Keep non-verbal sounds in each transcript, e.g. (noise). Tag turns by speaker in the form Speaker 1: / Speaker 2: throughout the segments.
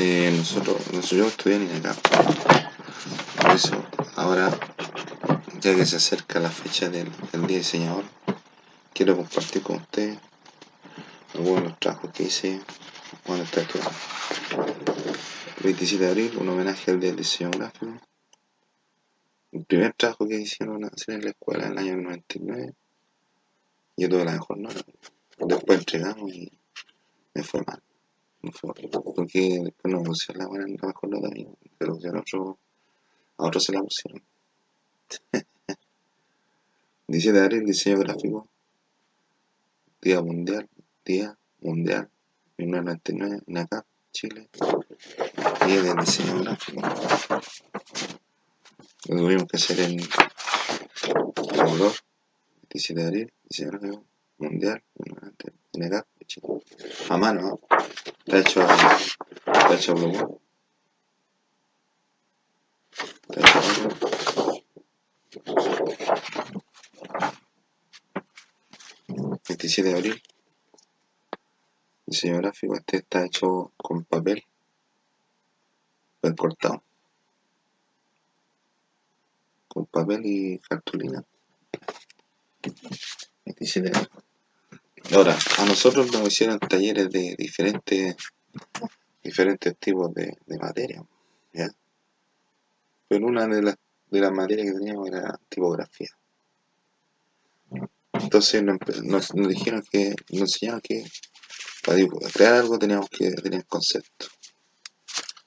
Speaker 1: eh, nosotros, nosotros yo estudié en acá. Por eso, ahora, ya que se acerca la fecha del, del Día Diseñador, quiero compartir con ustedes algunos de los trabajos que hice cuando estaba estudiando. 27 de abril, un homenaje al Día del Diseño Gráfico. El primer trabajo que hicieron hacer en la escuela en el año 99, yo tuve la mejor nota. Después entregamos y me fue mal. Me fue después no pusieron la, buena, la mejor nota a mí, pero a otro, a otros se la pusieron. 17 de abril, diseño gráfico. Día Mundial, Día Mundial, 1999, en acá, Chile. Día del diseño gráfico. Lo tuvimos que hacer en Ecuador, 17 de abril, diseño gráfico mundial, 1999, en Chile. A mano, ¿no? Está hecho, está hecho Blue. Está hecho Blue. 27 de abril. Diseño gráfico. Este está hecho con papel. Papel cortado. Con papel y cartulina. 27 de abril. Ahora, a nosotros nos hicieron talleres de diferentes, diferentes tipos de, materia. ¿ya? Pero una de las, de las materias que teníamos era tipografía. Entonces nos, dijeron que, nos enseñaron que para crear algo teníamos que tener concepto.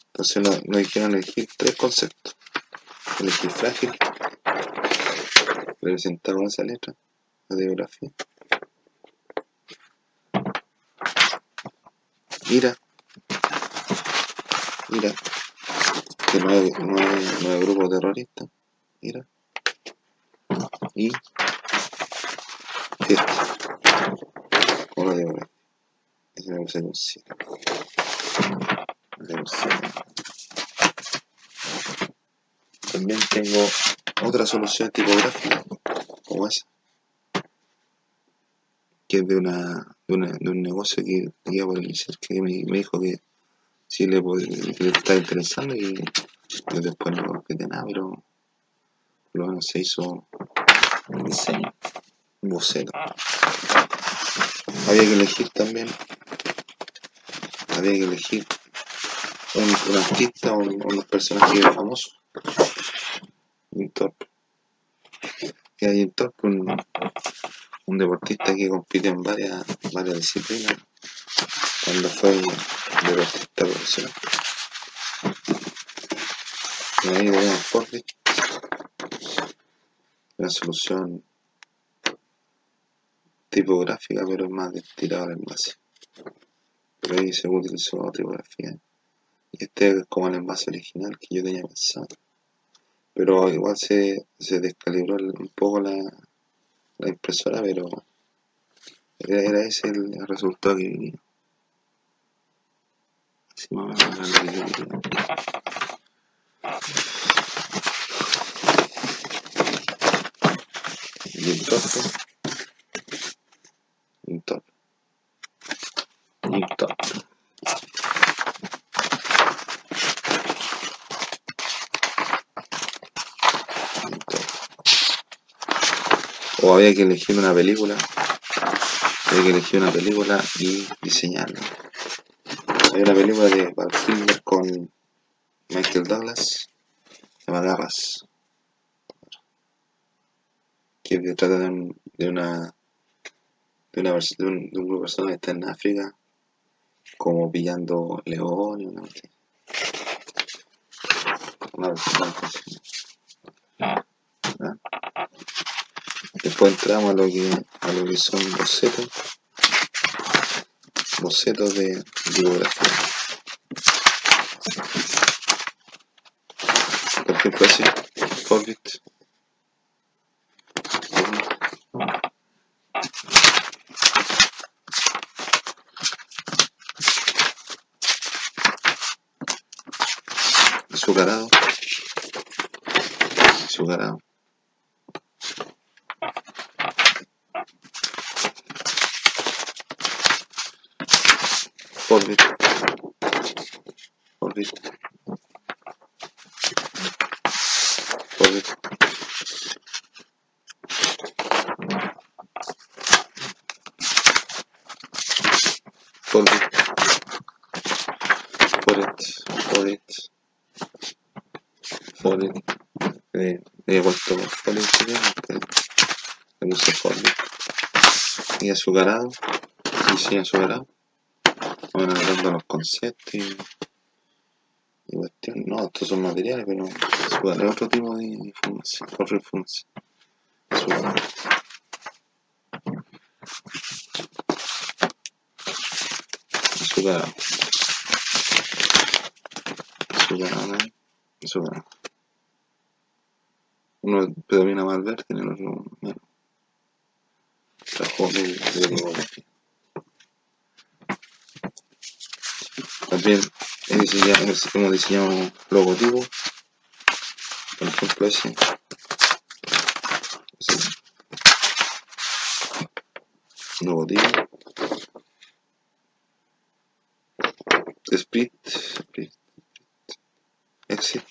Speaker 1: Entonces nos, nos dijeron elegir tres conceptos. Elegir frágil, representado con esa letra, la tipografía. Ira, Ira, que no es, no es, no es grupo terrorista, Ira. Y fiesta, puse con siete. Me puse con siete. También tengo otra solución tipográfica, como esa, que es de, una, de, un negocio que iba por iniciar, que me, dijo que sí le, le estaba interesando y después no concreté nada, pero lo se hizo un diseño, un boceto. Había que elegir también, había que elegir un, un artista o un, unos personajes famosos. Un top. Que hay un un, un deportista que compite en varias, varias disciplinas cuando fue deportista profesional. Y ahí tenemos Forbit, una solución tipográfica, pero más destilada al envase. Pero ahí se utilizó tipografía. Y este es como el envase original que yo tenía pensado. Pero igual se, se descalibró un poco la, la impresora, pero era, era ese el, resultado que venía. Así más o menos lo que yo quería. Y el top, y un top, un top. y un top. O había que elegir una película, había que elegir una película y diseñarla. Hay una película de Val Kilmer con Michael Douglas, se llama Garras, que trata de, un- de una de, una de, un, de un grupo de personas que está en África, como pillando leones, una. Una versión así. ¿Ah? Después entramos a lo que, a lo que son bocetos, bocetos de tipografía. Por ejemplo, así, Forbit. Azucarado. Azucarado. Por bit. Por bit. Por bit. For it. For it. For it. Eh, he puesto for it, le puse for it. Y azucarado. Y sin azucarado. Bueno, hablando los conceptos y, y cuestión. No, estos son materiales, pero es otro tipo de información, otra información. Azúcar. Azucarado. Azucarado, ¿eh? Azucarado. Uno predomina más verde y el otro menos. También he diseñado, hemos diseñado un logotipo. Por ejemplo ese. Logotipo. Split. Split. Exit.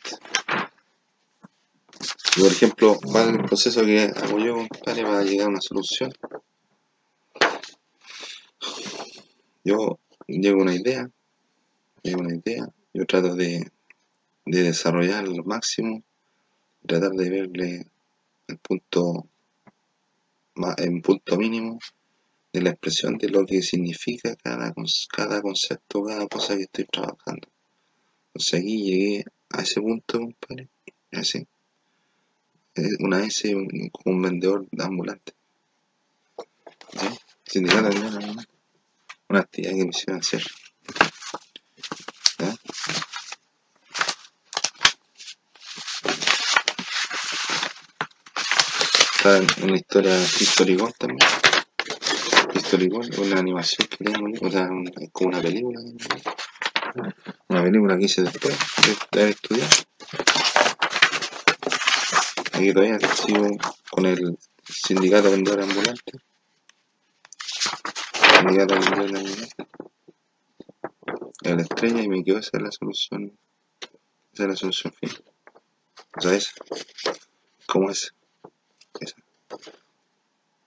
Speaker 1: Por ejemplo, ¿cuál es el proceso que hago yo, compadre, para llegar a una solución? Yo llego una idea, yo trato de, de desarrollar al máximo, tratar de verle el punto, el punto mínimo de la expresión de lo que significa cada, concepto, cada cosa que estoy trabajando. Entonces aquí llegué a ese punto, compadre, así. Una S como un vendedor de ambulante. ¿Sí? Sindicato de una actividad que me hicieron hacer. Está una historia historicón también. Historicón, una animación que tengo, o sea, es como una película. Una película que hice después de haber estudiado. Aquí todavía sigo con el sindicato de vendedores ambulantes. Sindicato de vendedores ambulantes. La estrella y me quedo esa es la solución. Esa es la solución final. O sea, esa. ¿Cómo es?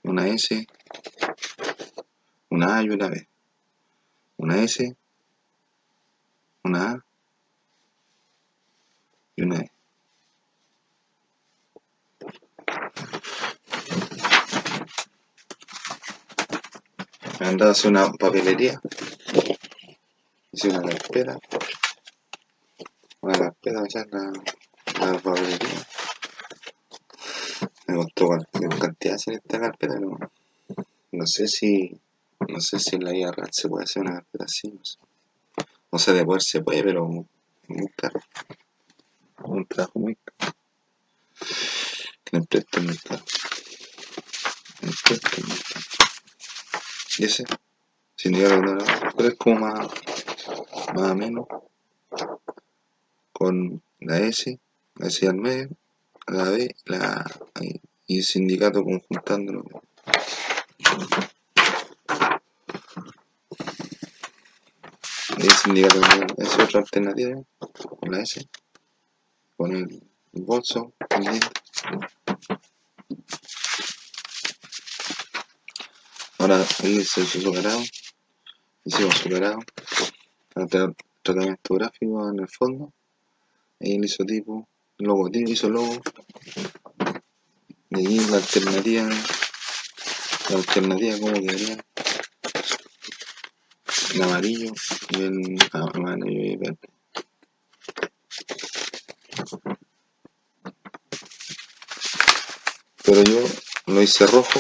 Speaker 1: Una S, una A y una B. Una S, una A y una E. Dado hacer una papelería. Hice una carpeta. Una carpeta, me la, la papelería me costó cantidad hacer esta carpeta, pero no sé si no sé si en la vida real se puede hacer una carpeta así, no sé. No sé, de poder se puede, pero muy caro. Un trabajo muy caro. Que me presten muy caro. Me presten muy caro. Y ese, sin llegar a no, pero es como más, más o menos con la S, la S al medio la B la, y el sindicato conjuntándolo. El sindicato es otra alternativa, con la S, con el bolso, Ahora ahí se superado, hicimos superado, tratamiento gráfico en el fondo, el isotipo logo, tiene hizo logo. Y la alternativa, la alternativa como quedaría. El amarillo y el amarillo y verde. Pero yo lo hice rojo,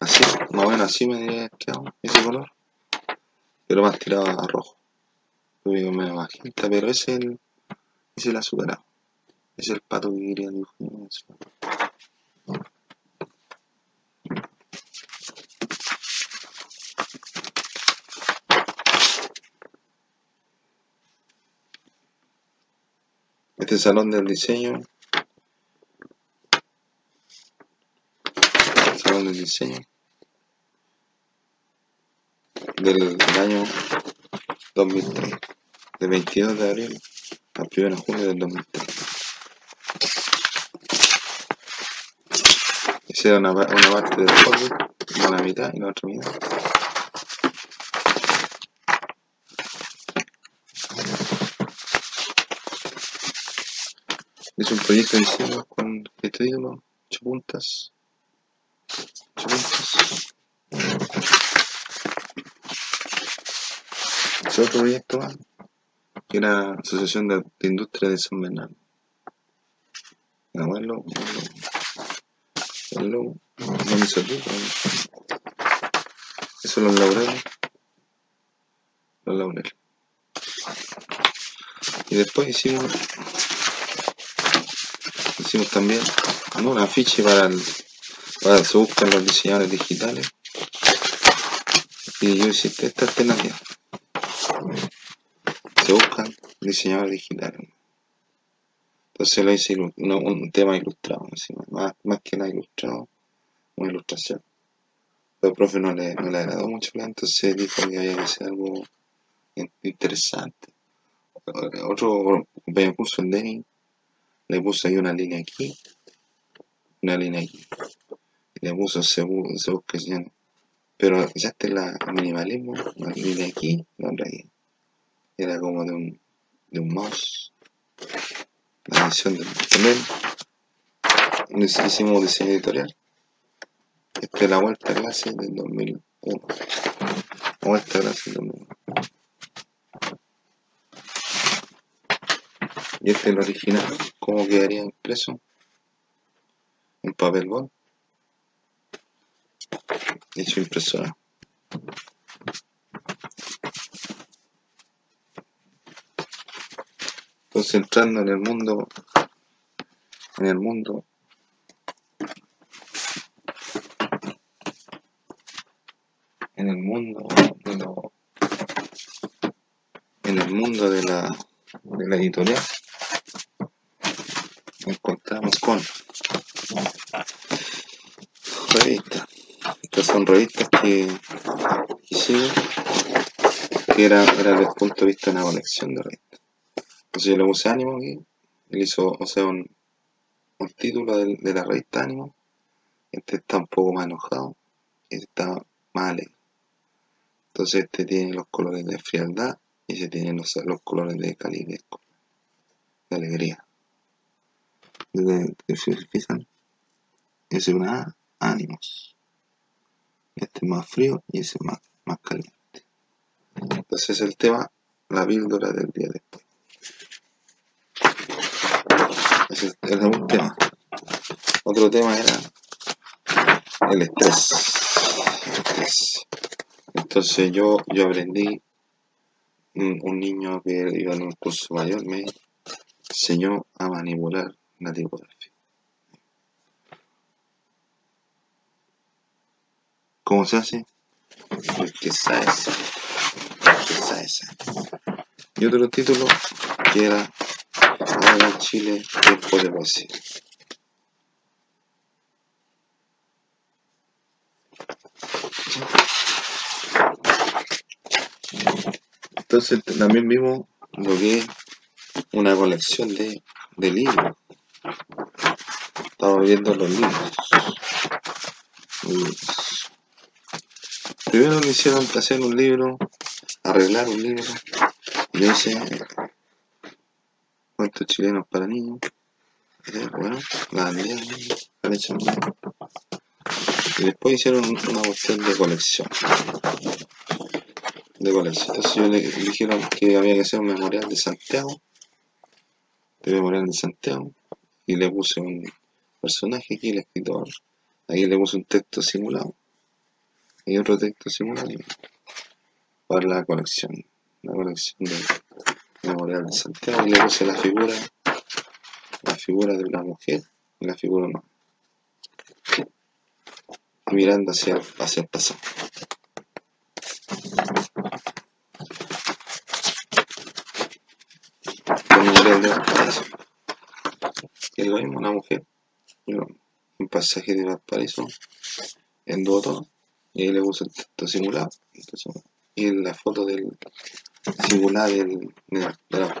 Speaker 1: así, más o menos así me diría quedado ese color, pero más tirado a rojo. Lo digo medio magenta, pero ese es el, ese es el. Es el pato que quería dibujar. Este salón del diseño. Salón del diseño. Del, año 2003. de 22 de abril al 1 de junio del 2003. Esa era una, una parte del folder, una mitad y la otra mitad. Es un proyecto de diseño con este título, 8 puntas. 8 puntas. Es otro proyecto más, que era Asociación de, de Industria de San Bernardo. A verlo, verlo, no me salió, Eso los laureles. Los laureles. Y después hicimos hicimos también un afiche para, el, para se buscan los diseñadores digitales. Y yo hice esta alternativa se buscan diseñadores digitales entonces lo hice un, un tema ilustrado así, más, más, que nada ilustrado una ilustración. Pero el profe no le, no le agradó mucho entonces dijo que había que hacer algo interesante otro compañero curso el Denny le puse ahí una línea aquí, una línea aquí, le puso se, se busca pero ya está la minimalismo, una línea aquí, la otra aquí. Era como de un, de un mouse, la edición del también. Hicimos diseño editorial. Esta es la vuelta clase del 2001. Vuelta clase del 2001. Y este es el original, cómo quedaría impreso en papel bond su impresora. Concentrando en el mundo, en el mundo en el mundo de lo, en el mundo de la, de la editorial encontramos con revistas. Estas son revistas que, que que era, era desde el punto de vista de una colección de revistas. Entonces yo le puse ánimo aquí, él hizo, o sea, un, título de, de, la revista ánimo. Este está un poco más enojado, este está más alegre. Entonces este tiene los colores de frialdad y se tienen los, los colores de calidez, de alegría fijan es una ánimos este es más frío y ese es más, más caliente entonces es el tema la píldora del día después ese era un tema otro tema era el estrés, entonces yo yo aprendí un, niño que iba en un curso mayor me enseñó a manipular la tipografía. ¿Cómo se hace? El que sabe, el que sabe, Y otro título que era En Chile, de poesía. Entonces también vimos lo una colección de, de libros. Estamos viendo los libros. Primero me hicieron hacer un libro, arreglar un libro. Yo hice cuentos chilenos para niños. Bueno, la Y después hicieron una cuestión de colección. De colección. Entonces yo le dijeron que había que hacer un memorial de Santiago. De memorial de Santiago. Y le puse un, personaje aquí, el escritor. Aquí le puse un texto simulado. Y otro texto simulado para la colección. La colección de Memorial de Santiago. Y le puse la figura, la figura de una mujer y la figura no. Mirando hacia, hacia el pasado. Memorial de lo mismo, una mujer un pasaje de Valparaíso en Doto y ahí le puse el texto simulado y la foto del, singular del, del, del.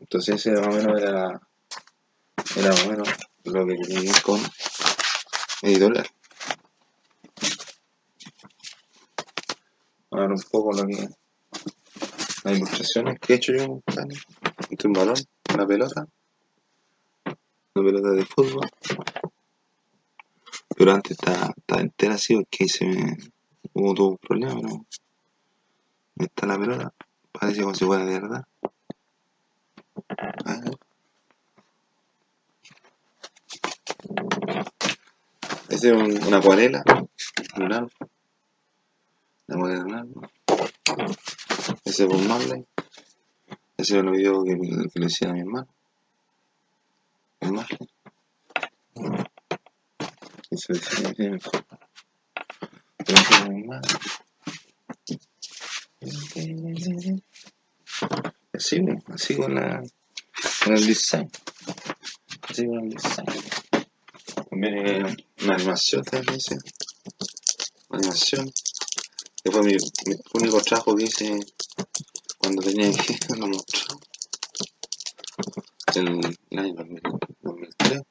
Speaker 1: Entonces ese más o menos era, era más o menos lo que ir con editorial. Ahora un poco lo que las ilustraciones que he hecho yo. Este un balón, una pelota, una pelota de fútbol. Pero antes estaba, estaba entera así porque se me hubo todo un problema, pero está la pelota, parece como si fuera de verdad. A ver. Esta es un- una acuarela un árbol. La acuarela de un árbol. Ese es Bob Marley. Ese es el video que, que le hicieron a mi hermano. Lo mi hermano. Lo hicieron a mi hermano. Así, así con la con el design. Así con el design. También eh, una animación también hice. Una animación. Que fue mi, mi único trabajo que hice cuando tenía que lo mostrado. El, el año 2000, 2003.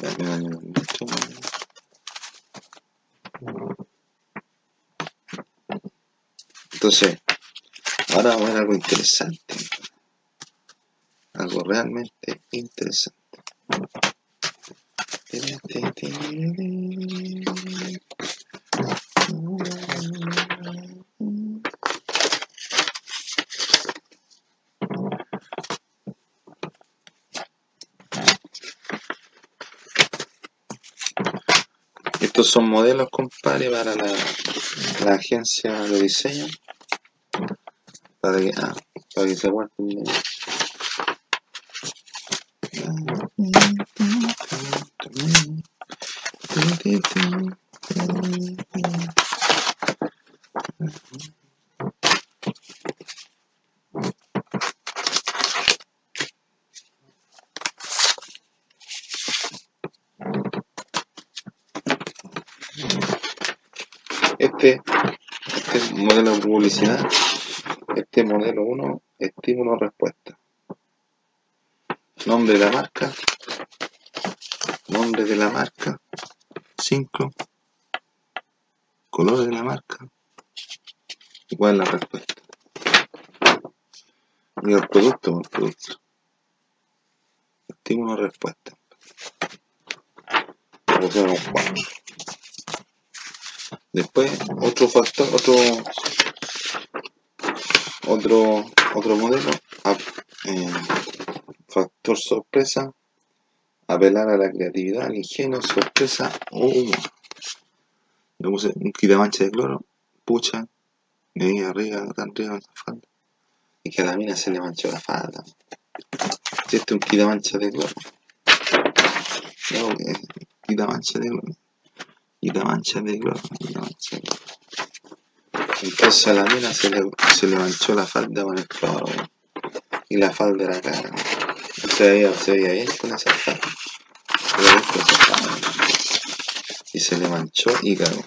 Speaker 1: El año 2003. Entonces, ahora vamos a ver algo interesante. Algo realmente interesante. Estos son modelos, compadre, para la, la agencia de diseño. Para que, ah, para que se guarden. Este, este modelo de publicidad, este modelo 1, estímulo-respuesta. Nombre de la marca, nombre de la marca, 5, color de la marca, es la respuesta. Y el producto, el producto. Estímulo-respuesta. Pusimos 4. Después, otro factor, otro, otro, otro modelo, eh, factor sorpresa, apelar a la creatividad, al ingenio, sorpresa o. Le puse un quitamancha de cloro, pucha, me vi arriba, tan arriba la falda, y que a la mina se le manchó la falda. Este es un quitamancha de cloro, no, eh, quitamancha de cloro. Y la mancha de cloro, y la mancha de cloro. Entonces a la mina se le, se le manchó la falda con el cloro, y la falda era cara. Se veía, se veía. Se veía bien con esa falda. Y se le manchó y cagó.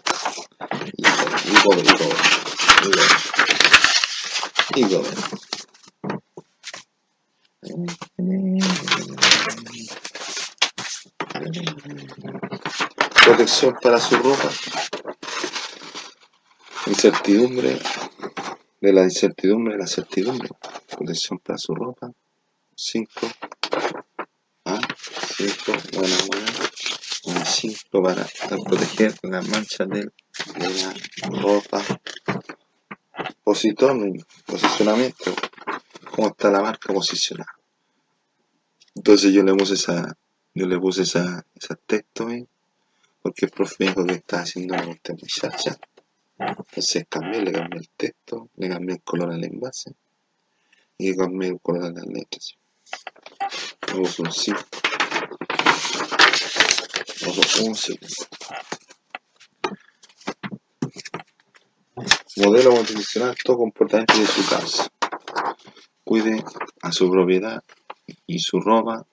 Speaker 1: Y cagó, y cobre, y cobre, y cobre. Y Protección para su ropa. Incertidumbre. De la incertidumbre, de la certidumbre. Protección para su ropa. 5. Ah, 5. Buena, buena. Un 5 para proteger las manchas del- de la ropa. Posicionamiento. ¿Cómo está la marca posicionada? Entonces yo le puse esa, yo le puse esa, ese texto ahí, porque el profe dijo que estaba haciendo una cuestión muy chacha. Entonces cambié, le cambié el texto, le cambié el color al envase y le cambié el color a las letras. Le puse un 5. Le puse un 5. Modelo motivacional, todo comportamiento de su casa. cuide a su propiedad y su ropa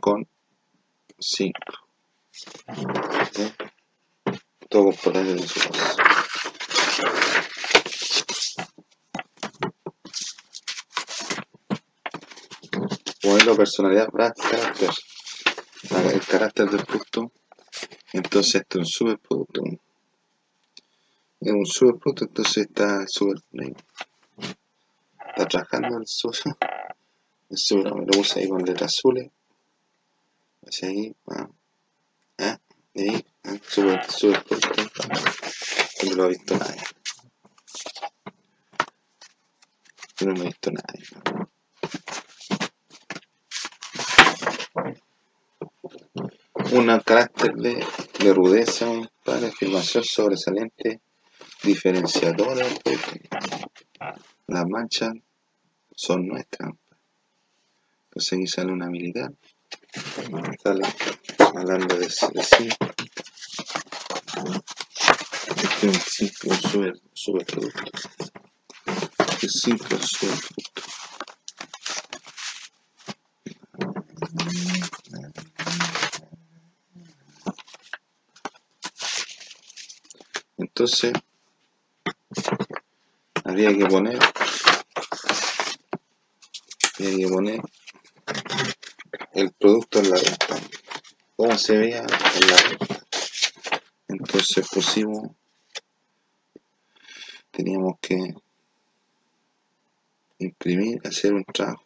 Speaker 1: con 5. Todo comportamiento de su casa. Modelo personalidad, carácter. El carácter del producto. Entonces esto es un superproducto. Es un superproducto, entonces está super Está trabajando el super. El super lo puse ahí con letras azules. Así ahí, ahí, ah, super, superproducto. No lo ha visto nadie. No lo ha visto nadie. un carácter de, de rudeza, para afirmación sobresaliente, diferenciadora. Las manchas son nuestras. Entonces aquí sale una militar. Sale hablando de, de sí. Este es un simple super, super producto. Este producto. Entonces, había que poner, había que poner el producto en la venta, cómo se veía en la venta. Entonces pusimos, teníamos que imprimir, hacer un trabajo.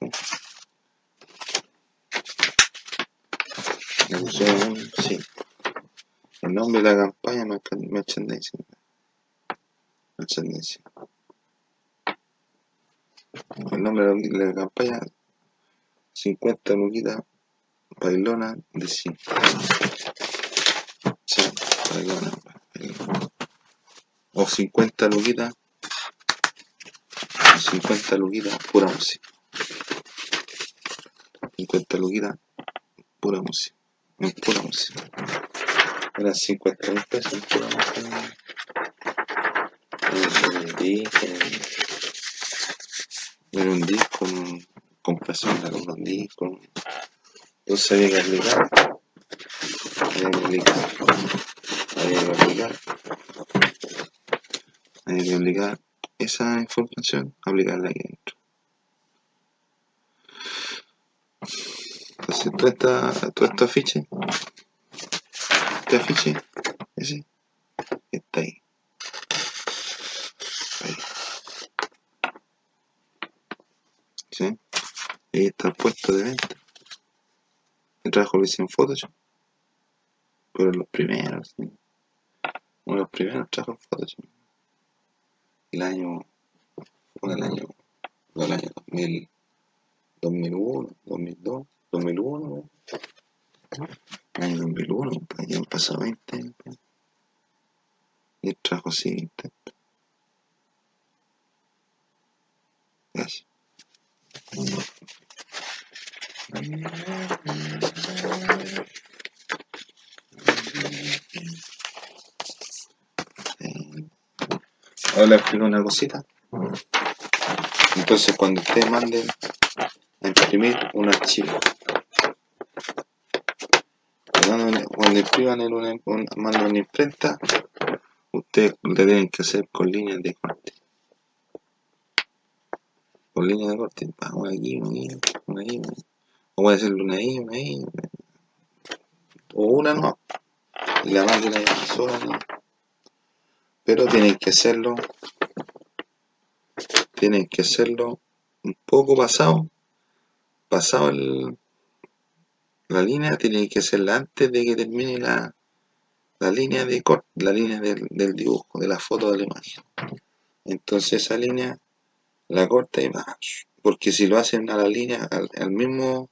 Speaker 1: Le un, sí. El nombre de la campaña, merchandising ascendencia. El nombre de la campaña, 50 luquitas, bailona de 5. O 50 luquitas, 50 luquitas, pura música. 50 luquitas, pura música. Pura música. Eran 50 mil pesos, pura música en un disco, un compresión de un disco. Entonces había que aplicar, había que aplicar, había que aplicar, esa información, aplicarla aquí dentro. Entonces, todo, esta, todo este afiche, este afiche, ese, está ahí. Ahí está el puesto de venta. El trabajo lo hice en Photoshop. Pero los primeros, ¿sí? Uno de los primeros trabajos en Photoshop. El año. Fue el año. el año 2000, 2001, 2002, 2001. El año 2001, ya han pasado 20 años. Y el trabajo sigue Gracias. Ahora le explico una cosita. Entonces, cuando ustedes manden a imprimir un archivo, cuando impriman una, una imprenta, ustedes le tienen que hacer con líneas de corte. Con línea de corte, una aquí, una aquí, una o voy a una ahí, una o una no, la máquina ya sola, ¿no? pero tienen que hacerlo, tienen que hacerlo un poco pasado, pasado el, la línea, tienen que hacerla antes de que termine la, la línea de la línea del, del dibujo, de la foto de la imagen. Entonces esa línea la corta y va. Porque si lo hacen a la línea, al, mismo,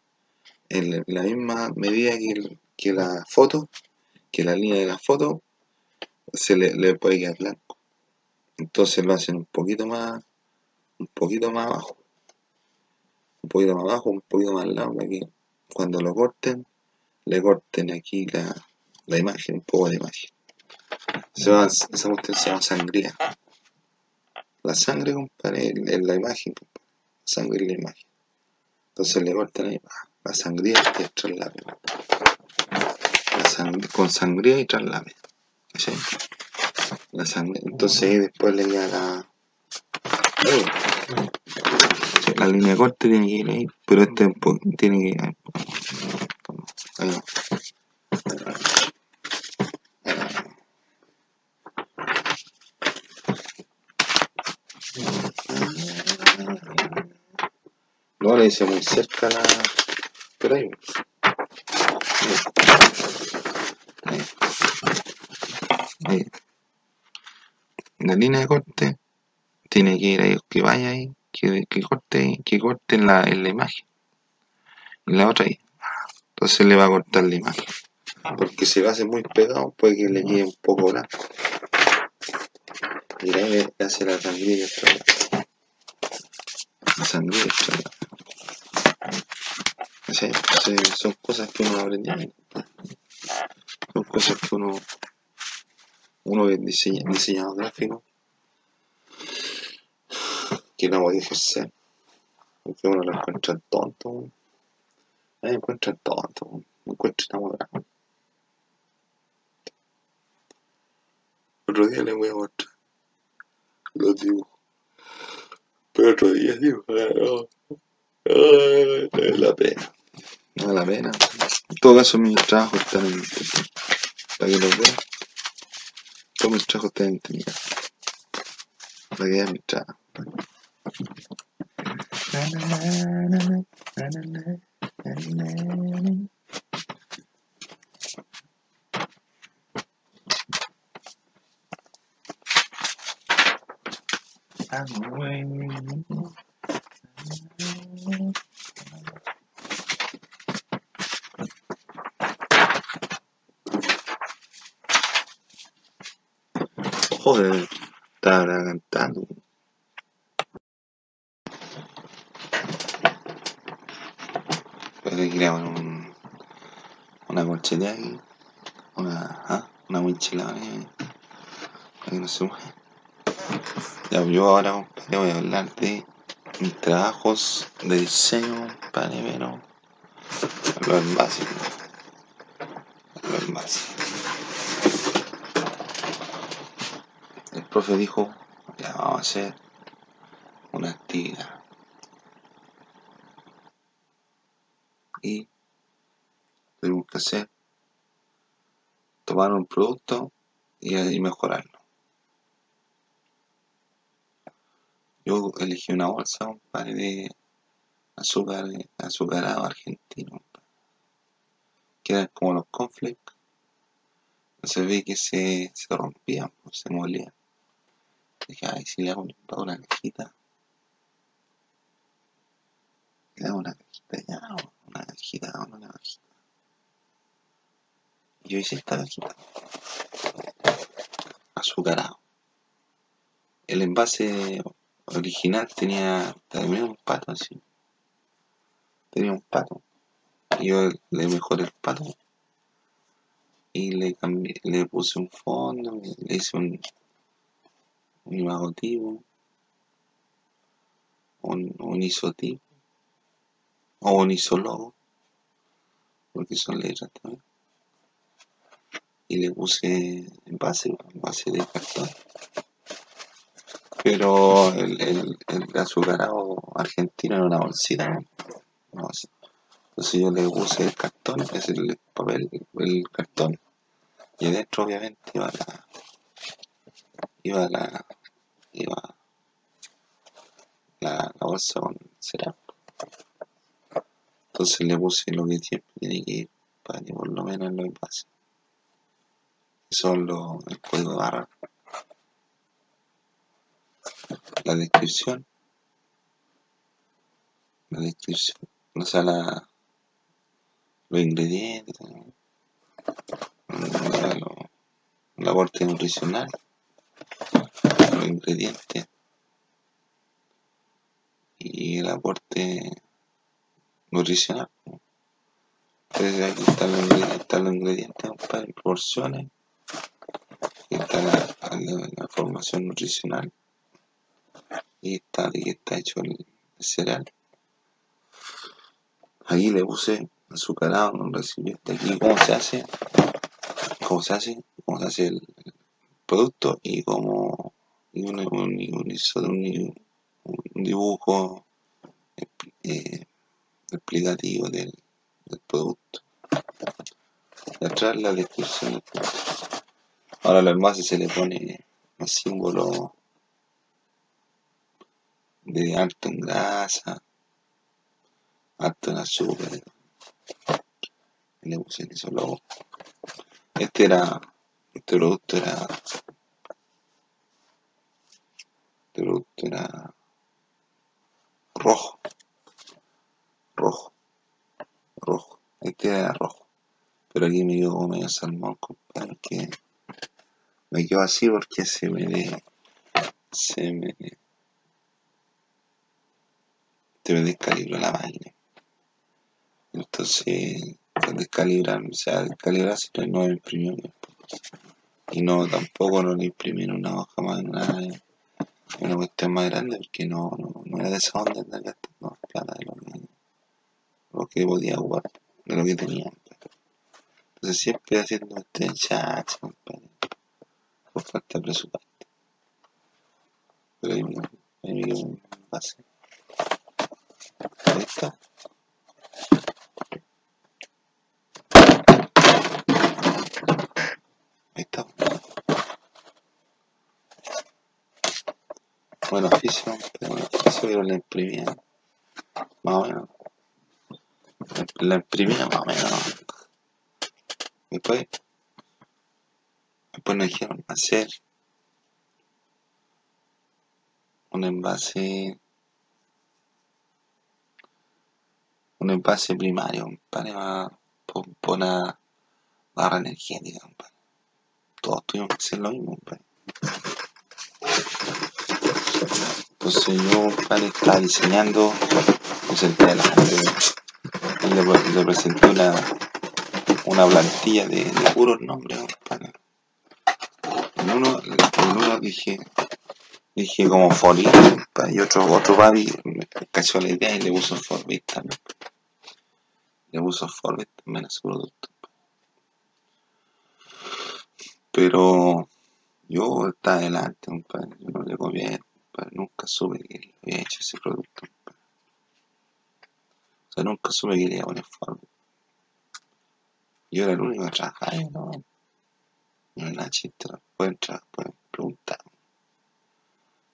Speaker 1: en la misma medida que, que, la foto, que la línea de la foto, se le, puede quedar blanco. Entonces lo hacen un poquito más, un poquito más abajo. Un poquito más abajo, un poquito más al lado, para que cuando lo corten, le corten aquí la, la imagen, un poco de imagen. Se va, esa cuestión se llama sangría. La sangre, compadre, en la imagen, compadre. sangre y la imagen. Entonces le cortan ahí, la sangría el traslame. La con sangría y traslame. ¿Sí? La. Entonces después le queda la. La línea corte tiene que ir ahí, pero este tiene que ir. No le hice muy cerca la. Pero ahí. Línea de corte tiene que ir ahí, que vaya ahí, que, que corte, que corte en la, en la imagen. Y la otra ahí. Entonces le va a cortar la imagen. Porque si lo hace muy pegado, puede que le quede un poco blanco. Le hace la sangría La sangría Sí, sí, son cosas que uno aprende. Son cosas que uno, uno es diseña, diseñador gráfico, que no voy a ejercer, porque uno lo encuentra tonto. Encuentra tonto, me encuentra enamorado. Otro día le voy a mostrar los dibujos. Pero otro día digo, no, no, la pena. No vale la pena. En todo caso, mis trabajos están en internet. Para que los vean. Todos mis trabajos están en internet. Para que vean Joder, estaba cantando. Pero que un, una colcheta aquí, una, ¿ah? una mochila ahí, para que no se mueva. Ya, yo ahora, voy a hablar de mis trabajos de diseño, compadre, pero lo básico. Lo básico. Profe dijo, ya vamos a hacer una actividad. Y tenemos que hacer, tomar un producto y, mejorarlo. Yo elegí una bolsa, de azúcar, azucarado argentino, que eran como los conflicts. Se ve que se, se rompían, se molían. Dije, ay, si le hago una cajita. Le hago una cajita ya, una cajita, una cajita. Yo hice esta cajita. Azucarado. El envase original tenía también un pato así. Tenía un pato. Y yo le mejoré el pato. Y le cambié, le puse un fondo, le hice un, un imagotipo, un, un isotipo, o un isólogo, porque son letras también. Y le puse en base, base de cartón. Pero el, el, el azucarado argentino era una bolsita. Entonces yo le puse el cartón, es el papel, el cartón. Y adentro obviamente iba la, iba la, iba la, la bolsa con cerámica. Entonces le puse lo que tiene que ir para que por lo menos lo pase. Son los, el código barra, la descripción, la descripción, o sea, la, los ingredientes, la, la aporte nutricional, los ingredientes y el aporte nutricional. Entonces aquí están los ingredientes, están los ingredientes en proporciones. Aquí está la, formación nutricional. Y está de está hecho el, el cereal. Aquí le puse azucarado en un recipiente. Aquí, ¿cómo se hace? ¿Cómo se hace? ¿Cómo se hace el producto? Y como y un, un, un, dibujo eh, explicativo del, producto. Atrás la descripción. Ahora al envase se le pone el símbolo de alto en grasa, alto en azúcar. Le puse eso logo. Este era, producto era rojo, rojo, rojo. Este era rojo. Pero aquí me dio medio salmón, compadre, que me quedo así porque se me de, se me se me descalibró la máquina. Entonces descalibrar o sea descalibrar si no me imprimió y no tampoco no le imprimí en una hoja más nada una cuestión más grande porque no, no, era de esa onda de gastando plata de lo que, lo que podía jugar de lo que tenía entonces siempre haciendo este chat por falta de presupuesto. Pero ahí me, ahí me quedo. Ahí está. Ahí está. Buen oficio, buen oficio, pero la imprimía. Más o menos. La imprimía más o menos. Después Después nos dijeron hacer un envase un envase primario para, por, una barra energética compadre. Todos tuvimos que hacer lo mismo entonces yo compadre, estaba diseñando me y le, presenté una una plantilla de, puros nombres compadre en uno, en uno dije, dije como Forbit, y otro, otro papi cachó la idea y le puso Forbit también. Le puso Forbit también a su producto. Pero yo estaba adelante, compadre, yo no le copié, nunca supe que había hecho ese producto. O sea, nunca supe que le iba poner Forbit. Yo era el único que trabajaba ¿no? No nada chiste, pueden, pueden preguntar.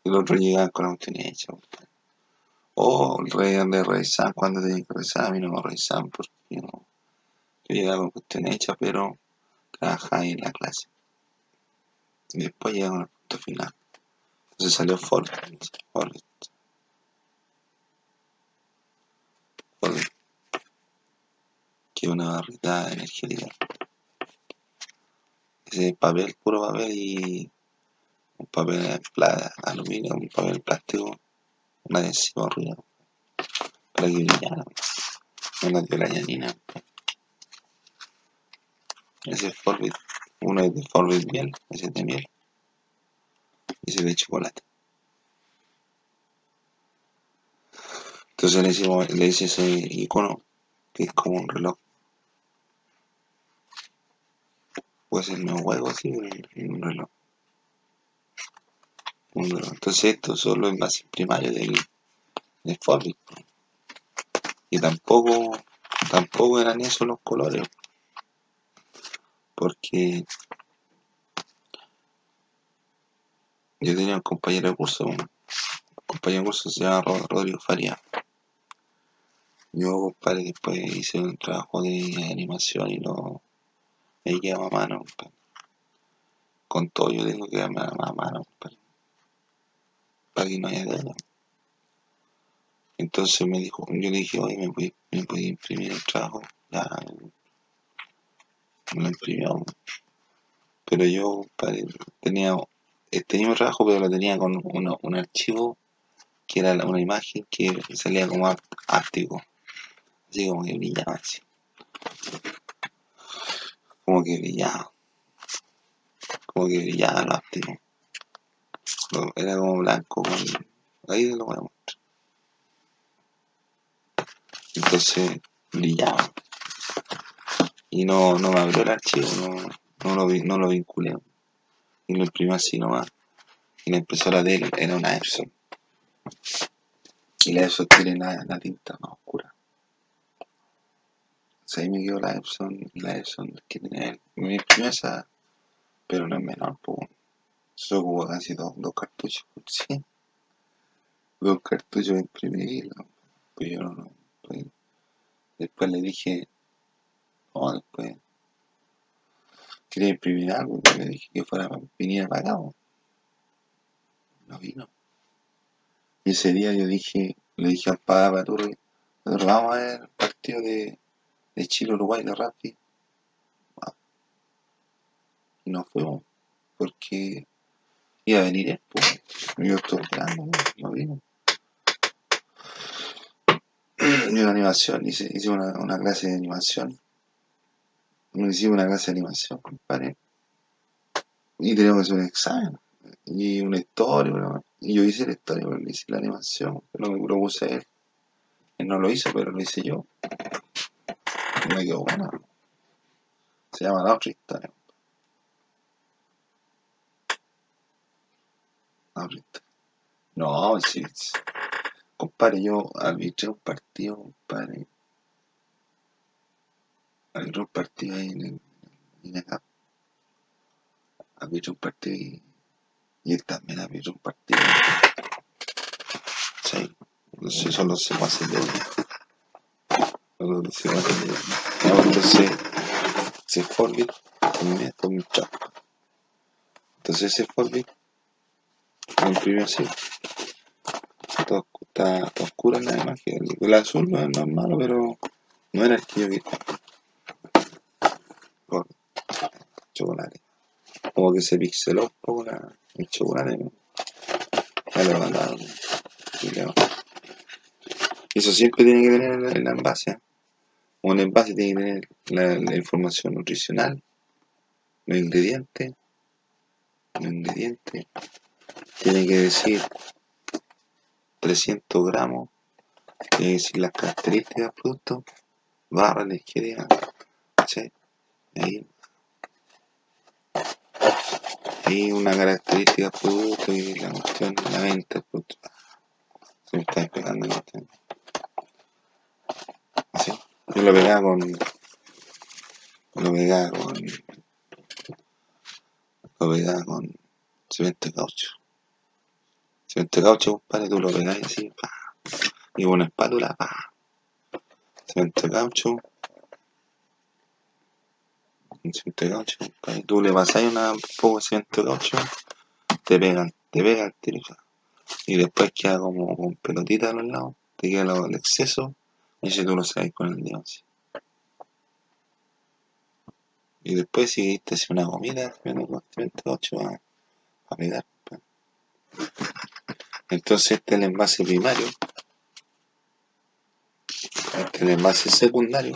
Speaker 1: Y los otros llegan con la cuestión hecha. O el de revisar cuando tienen que revisar, a mí no me revisan porque yo, no, yo llegaba con cuestión hecha, pero trabajaba ahí en la clase. Y después llegaron al punto final. Entonces salió Ford. Ford. Ford. Que es una barrita energética ese papel, puro papel y un papel aluminio, un papel plástico, una adhesivo arriba, para que brillara, una de la llanina. Ese es Forbit, uno es de Forbit miel, ese es de miel, y ese es de chocolate. Entonces le, hice ese icono, que es como un reloj puede ser un huevo así en un reloj. Entonces esto solo es base primario del, del Forbit. Y tampoco, tampoco eran esos los colores. Porque yo tenía un compañero de curso, un compañero de curso se llama Rodrigo Faría. Yo, compadre, después hice un trabajo de animación y lo me lleva a mano, Con todo yo tengo que darme a mano, Para que no haya deuda. Entonces me dijo, yo dije, oye, ¿me me puede imprimir el trabajo? Ya, me lo imprimió. Pero yo, tenía, tenía un trabajo, pero lo tenía con un archivo que era una imagen que salía como áptico. Así como que brillaba así como que brillaba. Como que brillaba lo óptimo. Era como blanco. Ahí lo voy a mostrar. Entonces, brillaba. Y no, no me abrió el archivo, no, no, lo, no lo vinculé. Y lo imprimí así nomás. Y la impresora de él era una Epson. Y la Epson tiene la, tinta más oscura. O me quedó la Epson y la Epson que tiene él. Me imprimió esa, pero no es menor, pues. Eso casi dos, dos cartuchos. Sí. Dos cartuchos de imprimir. Pues yo no, pues, después le dije, no, después quería imprimir algo, le dije que fuera, viniera para acá. No vino. Y ese día yo dije, le dije al padre Paturri, vamos a ver el partido de, de Chile-Uruguay de rugby. Y no fuimos, porque iba a venir él, pues. Yo estoy esperando, no vino. (clears throat) Y una animación, hice, hice una clase de animación. Hicimos una clase de animación, compadre. Y tenemos que hacer un examen. Y una historia, y yo hice la historia, pero hice la animación. Pero me propuse él. Él no lo hizo, pero lo hice yo. Y me quedó buena. Se llama La otra historia. La otra historia. No, sí, sí. Compadre, yo arbitré un partido, compadre. Arbitré un partido ahí en el INECAP. Arbitré un partido y, y él también arbitró un partido. Sí, sé, son los secuaces de él. Son los secuaces de él. Entonces, se Forbit me con mi trap. Entonces imprimió así todo, está, oscuro en la imagen. El, azul no, es malo, pero no era el que yo. Chocolate. Como que se pixeló un poco la, el chocolate. Ya lo eso siempre tiene que tener en la envase. Un envase tiene que tener la, información nutricional, los ingredientes, los ingredientes. Tiene que decir 300 gramos, y decir las características del producto, barra la izquierda, ¿sí? Ahí. Y una característica producto y la cuestión de la venta producto. Se me está despegando la cuestión. Así. Yo lo pegaba con. Lo pegaba con. Lo pegaba con cemento caucho. Cemento de caucho, compadre, tú lo pegáis así, pa. Y una espátula, pa. Cemento de caucho. Cemento de caucho, compadre. Tú le pasáis una, un poco de cemento de caucho, te pegan, te pega el tiro. Y después queda como con pelotita a los lados, te queda el exceso, y si tú lo sabes con el así. Y después si te hace una comida, menos con cemento de caucho a, a pegar. Entonces este es el envase primario. Este es el envase secundario.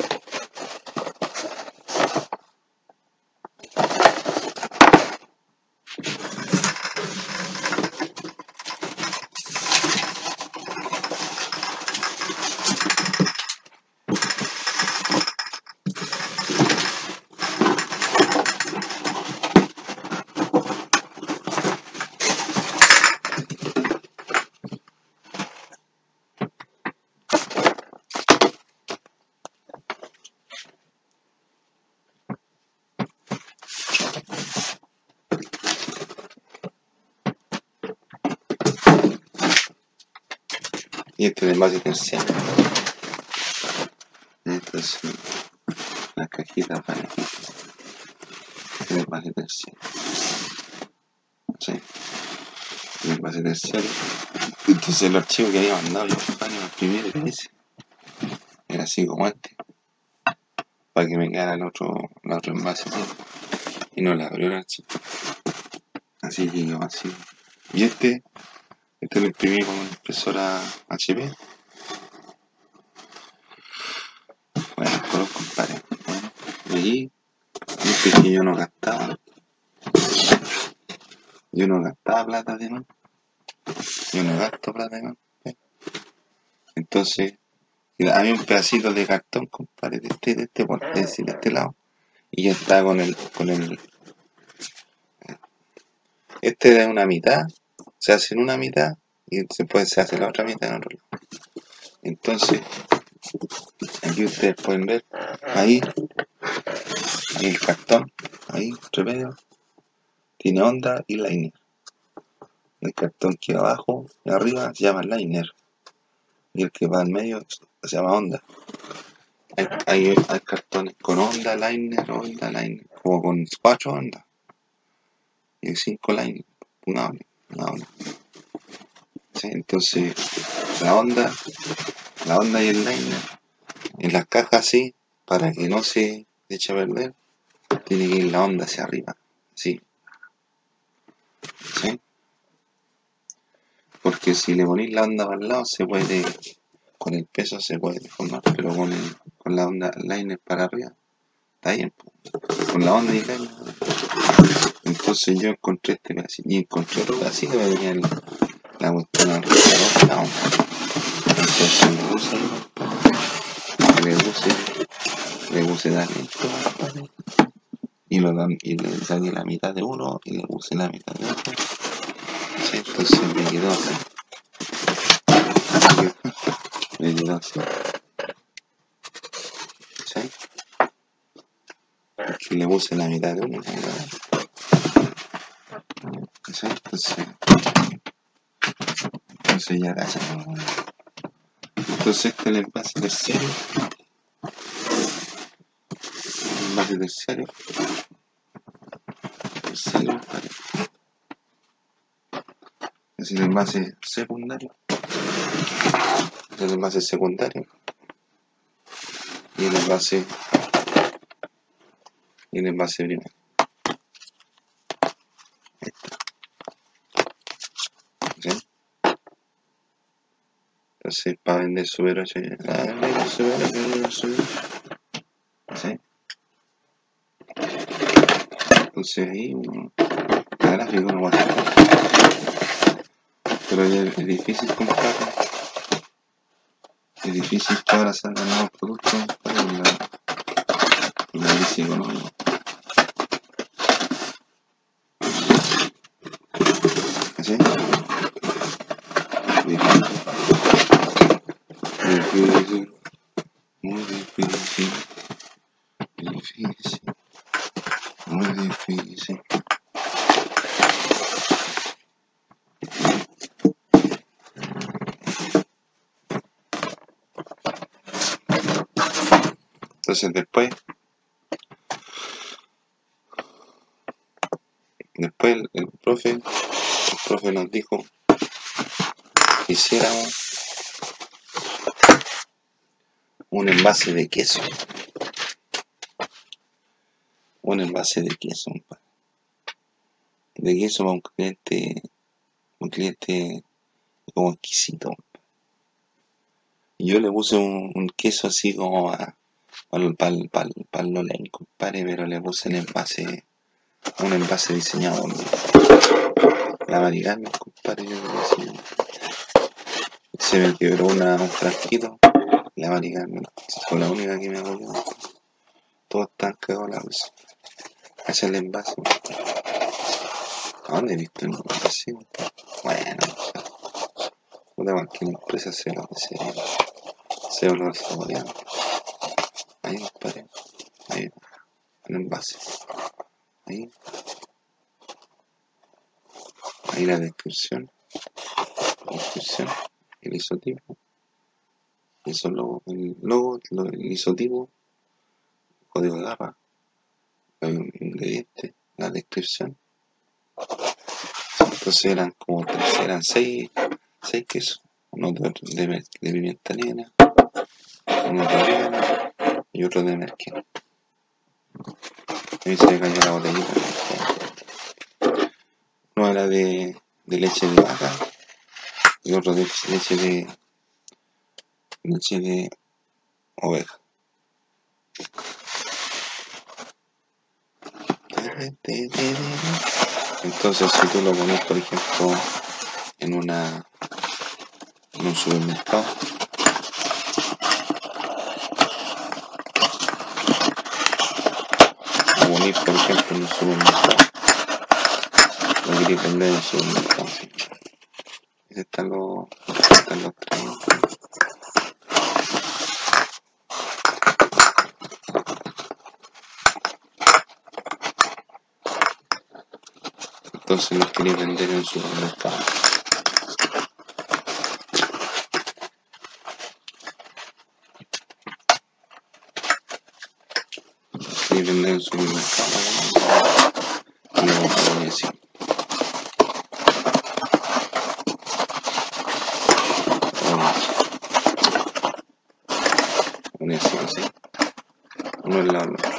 Speaker 1: Terciario. Esta es la cajita para base terciario. ¿Sí? Base terciario. Entonces el archivo que había mandado yo para imprimir ese. Era así como este. Para que me quedara el otro, el otro envase así. Y no le abrió el archivo. Así llegó así. Y este este lo imprimí con una impresora HP. Bueno, los compadre. Bueno, y allí, yo no gastaba. Yo no gastaba plata de nuevo. Yo no gasto plata de nuevo. Entonces, había un pedacito de cartón, compadre, de este, de este, de este, de este lado. Y yo estaba con el, con el. Este era una mitad, se hace en una mitad y después se hace la otra mitad en otro lado. Entonces, aquí ustedes pueden ver, ahí, el cartón, ahí, entre medio, tiene onda y liner. El cartón que abajo y arriba se llama liner. Y el que va al medio se llama onda. Hay, hay, cartones con onda, liner, onda, liner. Como con cuatro ondas. Y cinco liner. Una onda, una onda. Entonces, la onda, la onda y el liner, en las cajas así, para que no se eche a perder, tiene que ir la onda hacia arriba. Así. ¿Sí? Porque si le ponéis la onda para el lado, se puede, con el peso se puede deformar, pero con, el, con la onda liner para arriba, está bien. Con la onda y el liner. Entonces yo encontré este pedacito y encontré otro pedacito que venía el- la arriba, la otra onda. Le puse, le puse, le talento, compadre, y, y le saqué la mitad de uno y le puse la mitad de otro. Sí, entonces me quedó así. Me quedó así. ¿Sí? Porque le puse la mitad de uno otro. ¿Sí? Entonces, ya cachan. Entonces este es el envase terciario. El envase terciario. Terciario. Es el envase secundario. El envase secundario. Y el envase. Y el envase primero. Entonces, para vender Super 8, ah, vender Super 8, vender Super 8. ¿Sí? Entonces ahí uno, la gráfica uno va. Pero ya es difícil comprar. Es difícil ahora salgan nuevos productos para la, la. ¿Sí? Difícil. Difícil. Muy difícil. Difícil. Muy difícil. Entonces después, después el, el profe, el profe nos dijo que hiciéramos un envase de queso. Un envase de queso. De queso para un cliente, un cliente como exquisito. Yo le puse un, un queso así como a, el, para el, para el Lolén, compadre, pero le puse el envase, un envase diseñado. La Maricarmen, compadre, yo lo diseñé. Se me quebró una, un frasquito, la Maricarmen, fue la única que me apoyó. Todos están cagados la bolsa. Es el envase. ¿A dónde he visto el envase? Bueno, puta cualquier empresa se lo hace. Se lo saboreando. Ahí, compadre. Ahí, el Ahí. La descripción. Descripción. El isotipo. Eso logo, el logo, lo- el isotipo. Código de barra. El ingrediente. La descripción. Entonces eran como tres, eran seis, seis quesos. Uno de, de, de uno de orégano y otro de merquén. Mí se me cayó la botellita. Uno era de, de leche de vaca y otro de leche de leche de oveja. Entonces si tú lo pones por ejemplo en una en un supermercado un supermercado. Sí. Ese están los, están los. Entonces los quería vender en un supermercado. Quería vender en un supermercado. Y no voy a decir. Una así, así. Uno al lado del otro.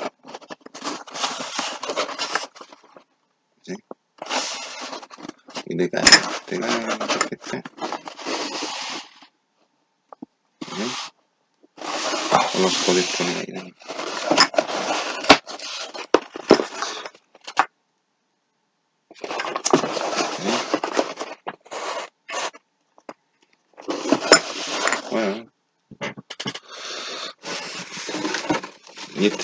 Speaker 1: ¿Sí? Y te cae, te cae en la tarjeta. ¿Sí? O los podés poner ahí también. ¿Sí? Bueno.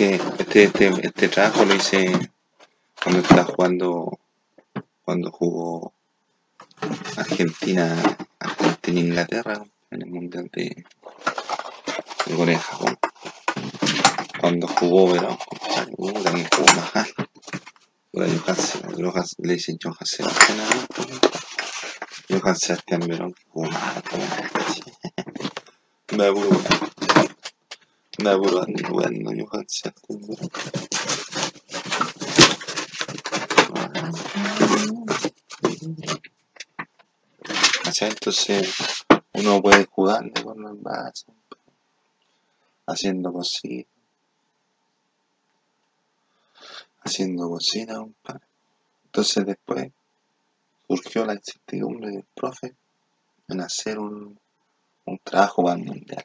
Speaker 1: Y este, este, este, trabajo lo hice cuando estaba jugando, cuando jugó Argentina, Argentina e Inglaterra en el Mundial de, de Corea Japón. Cuando jugó compadre, uh, también jugó Johansen, le dicen Johan Sebastián Johan Sebastián Verón, que jugó más (laughs) Me weón. Me da puro ando weando Johan Sebastián Verón. ¿Cachai? Entonces uno puede jugarle con los brazos, haciendo cositas, haciendo cositas, compadre. Entonces después surgió la incertidumbre del profe en hacer un, un trabajo para mundial.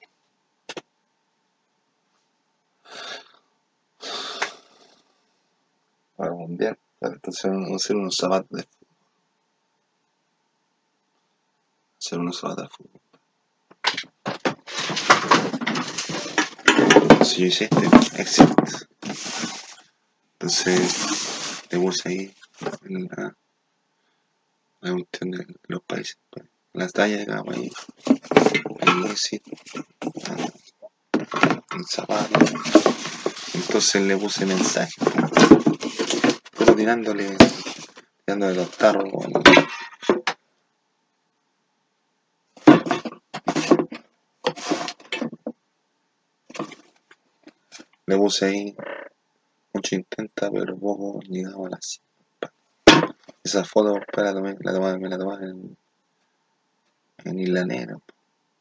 Speaker 1: Para el mundial, para entonces hacer unos zapatos de fútbol. Hacer unos zapatos de fútbol. Entonces yo hice este éxito. Entonces le puse ahí en la, la cuestión de los países, las tallas de cada país, el éxito, el zapato. Entonces le puse mensaje, tirándole, tirándole los tarros. Le puse ahí, mucho intenta, pero poco llegaba a la cima. Esa foto, la la tomé, me la tomé en, en Isla Negra.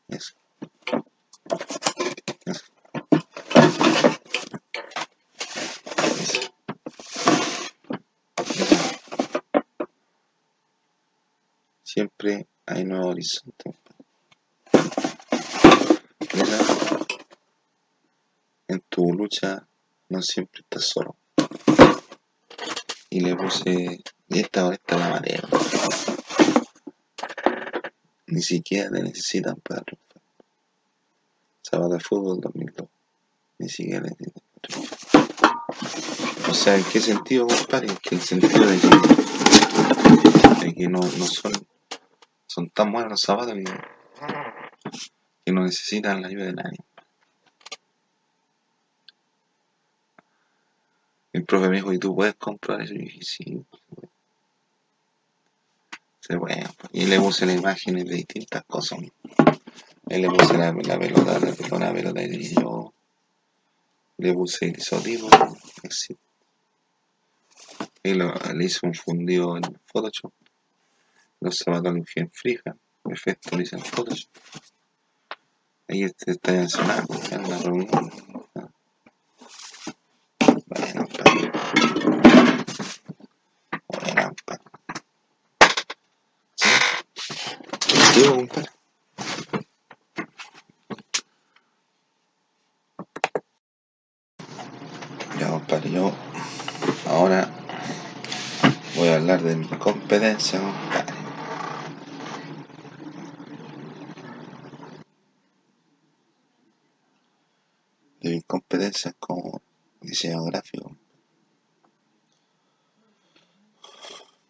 Speaker 1: Eso. Eso. Siempre hay nuevo horizonte. Mira, en tu lucha no siempre estás solo. Y le puse, y esta esta la marea. Ni siquiera te necesitan para triunfar. Sábado de fútbol 2002. Ni siquiera te necesitan para. O sea, ¿en qué sentido, compadre? Que el sentido de que, que no, no son tan buenos los zapatos que, no necesitan la ayuda de nadie. El profe me dijo, ¿y tú puedes comprar eso? Y sí. Se puede. Y le puse las imágenes de distintas cosas. Él le puse la, la pelota, la pelota, la pelota y yo le puse el isotipo, así. Y lo, le hice un fundido en Photoshop. Los zapatos los fui en frija. Efecto lo hice en Photoshop. Ahí este está está en una reunión. Bueno, compadre. Bueno, compadre. ¿Sí? Digo, compadre. Ya, compadre, yo ahora voy a hablar de mi competencia, compadre. Mis competencias como diseño gráfico.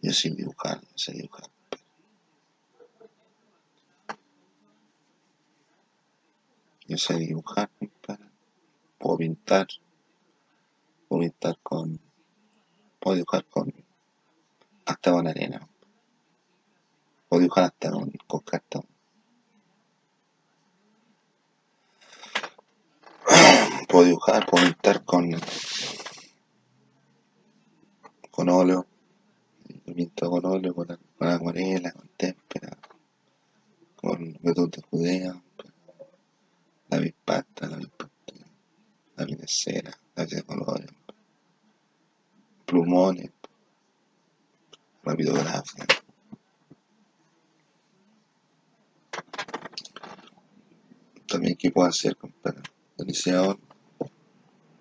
Speaker 1: Yo sé dibujar, no sé dibujar. Yo sé dibujar. Puedo pintar. Puedo pintar con. Puedo dibujar con. Hasta con arena. Puedo dibujar hasta con, con cartón. Puedo dibujar, puedo pintar con. con óleo. Pinto con óleo, con, con acuarela, con témpera, con betún de judea, la bispasta, la bispasta, la de cera, la de colores, plumones, rapidografía. También, ¿qué puedo hacer, compadre? Iniciador.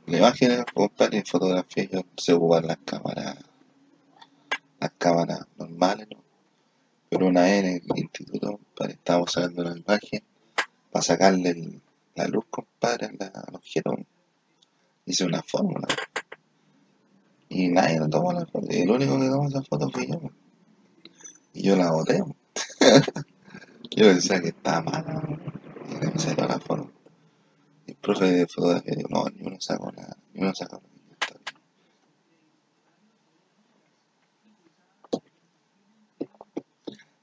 Speaker 1: La imagen, compadre, en fotografía, yo sé ocupar las cámaras, las cámaras normales, ¿no? Pero una vez en el instituto, compadre, estábamos sacando una imagen para sacarle la luz, compadre, la, objeto. Hice una fórmula. Y nadie lo tomó la foto. El único que tomó esa foto fui yo. Y yo la boté. (laughs) yo pensaba que estaba mal. Y me salió la foto. Profe de fotografía dijo, no, ni uno sacó nada. Ni uno sacó nada.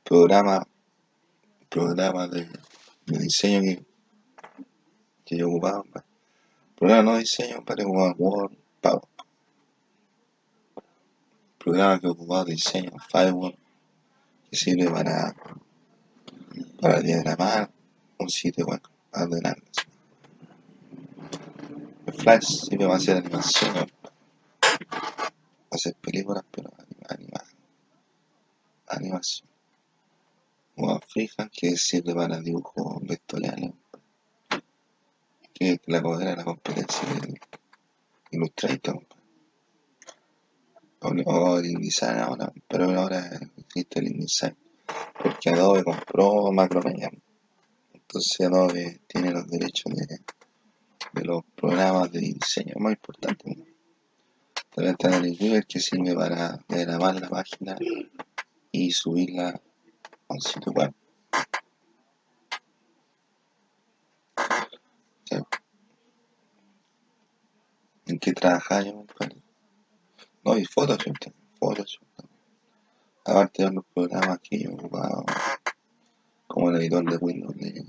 Speaker 1: Programa, programa de, diseño que que yo ocupaba. Programa no diseño, para ocupar Word, Power. Programa que ocupaba diseño, Firewall, que sirve para, para diagramar un sitio web, ordenarlo. Flash sirve para hacer animación, para hacer películas, pero animar, animación. O Freehand, que sirve para dibujos vectoriales que la era la competencia del Illustrator. O el InDesign ahora, pero ahora existe el InDesign porque Adobe compró Macromedia. Entonces Adobe tiene los derechos de, de los programas de diseño más importantes también está el River que sirve para grabar la página y subirla a un sitio web ¿En qué trabajáis, compadre? No, y Photoshop también, Photoshop. Aparte de los programas que yo he ocupado, como el editor de Windows de,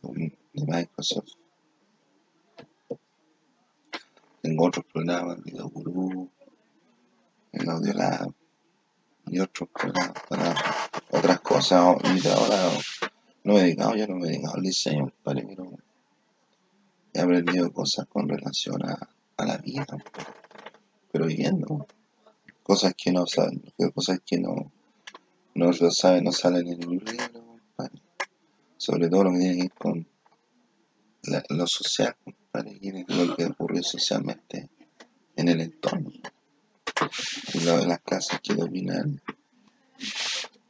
Speaker 1: de Microsoft. Tengo otros programas, Video Guru, el Audiolab y otros programas para otras cosas. Y ahora no me he dedicado, yo no me he dedicado al diseño, compadre, pero he aprendido cosas con relación a a la vida, pero viviendo. Cosas que no saben, cosas que no, no lo saben, no salen en el libro, Sobre todo lo que tiene que ver con lo social, lo que ocurrió socialmente en el entorno. Y lo de las casas que dominan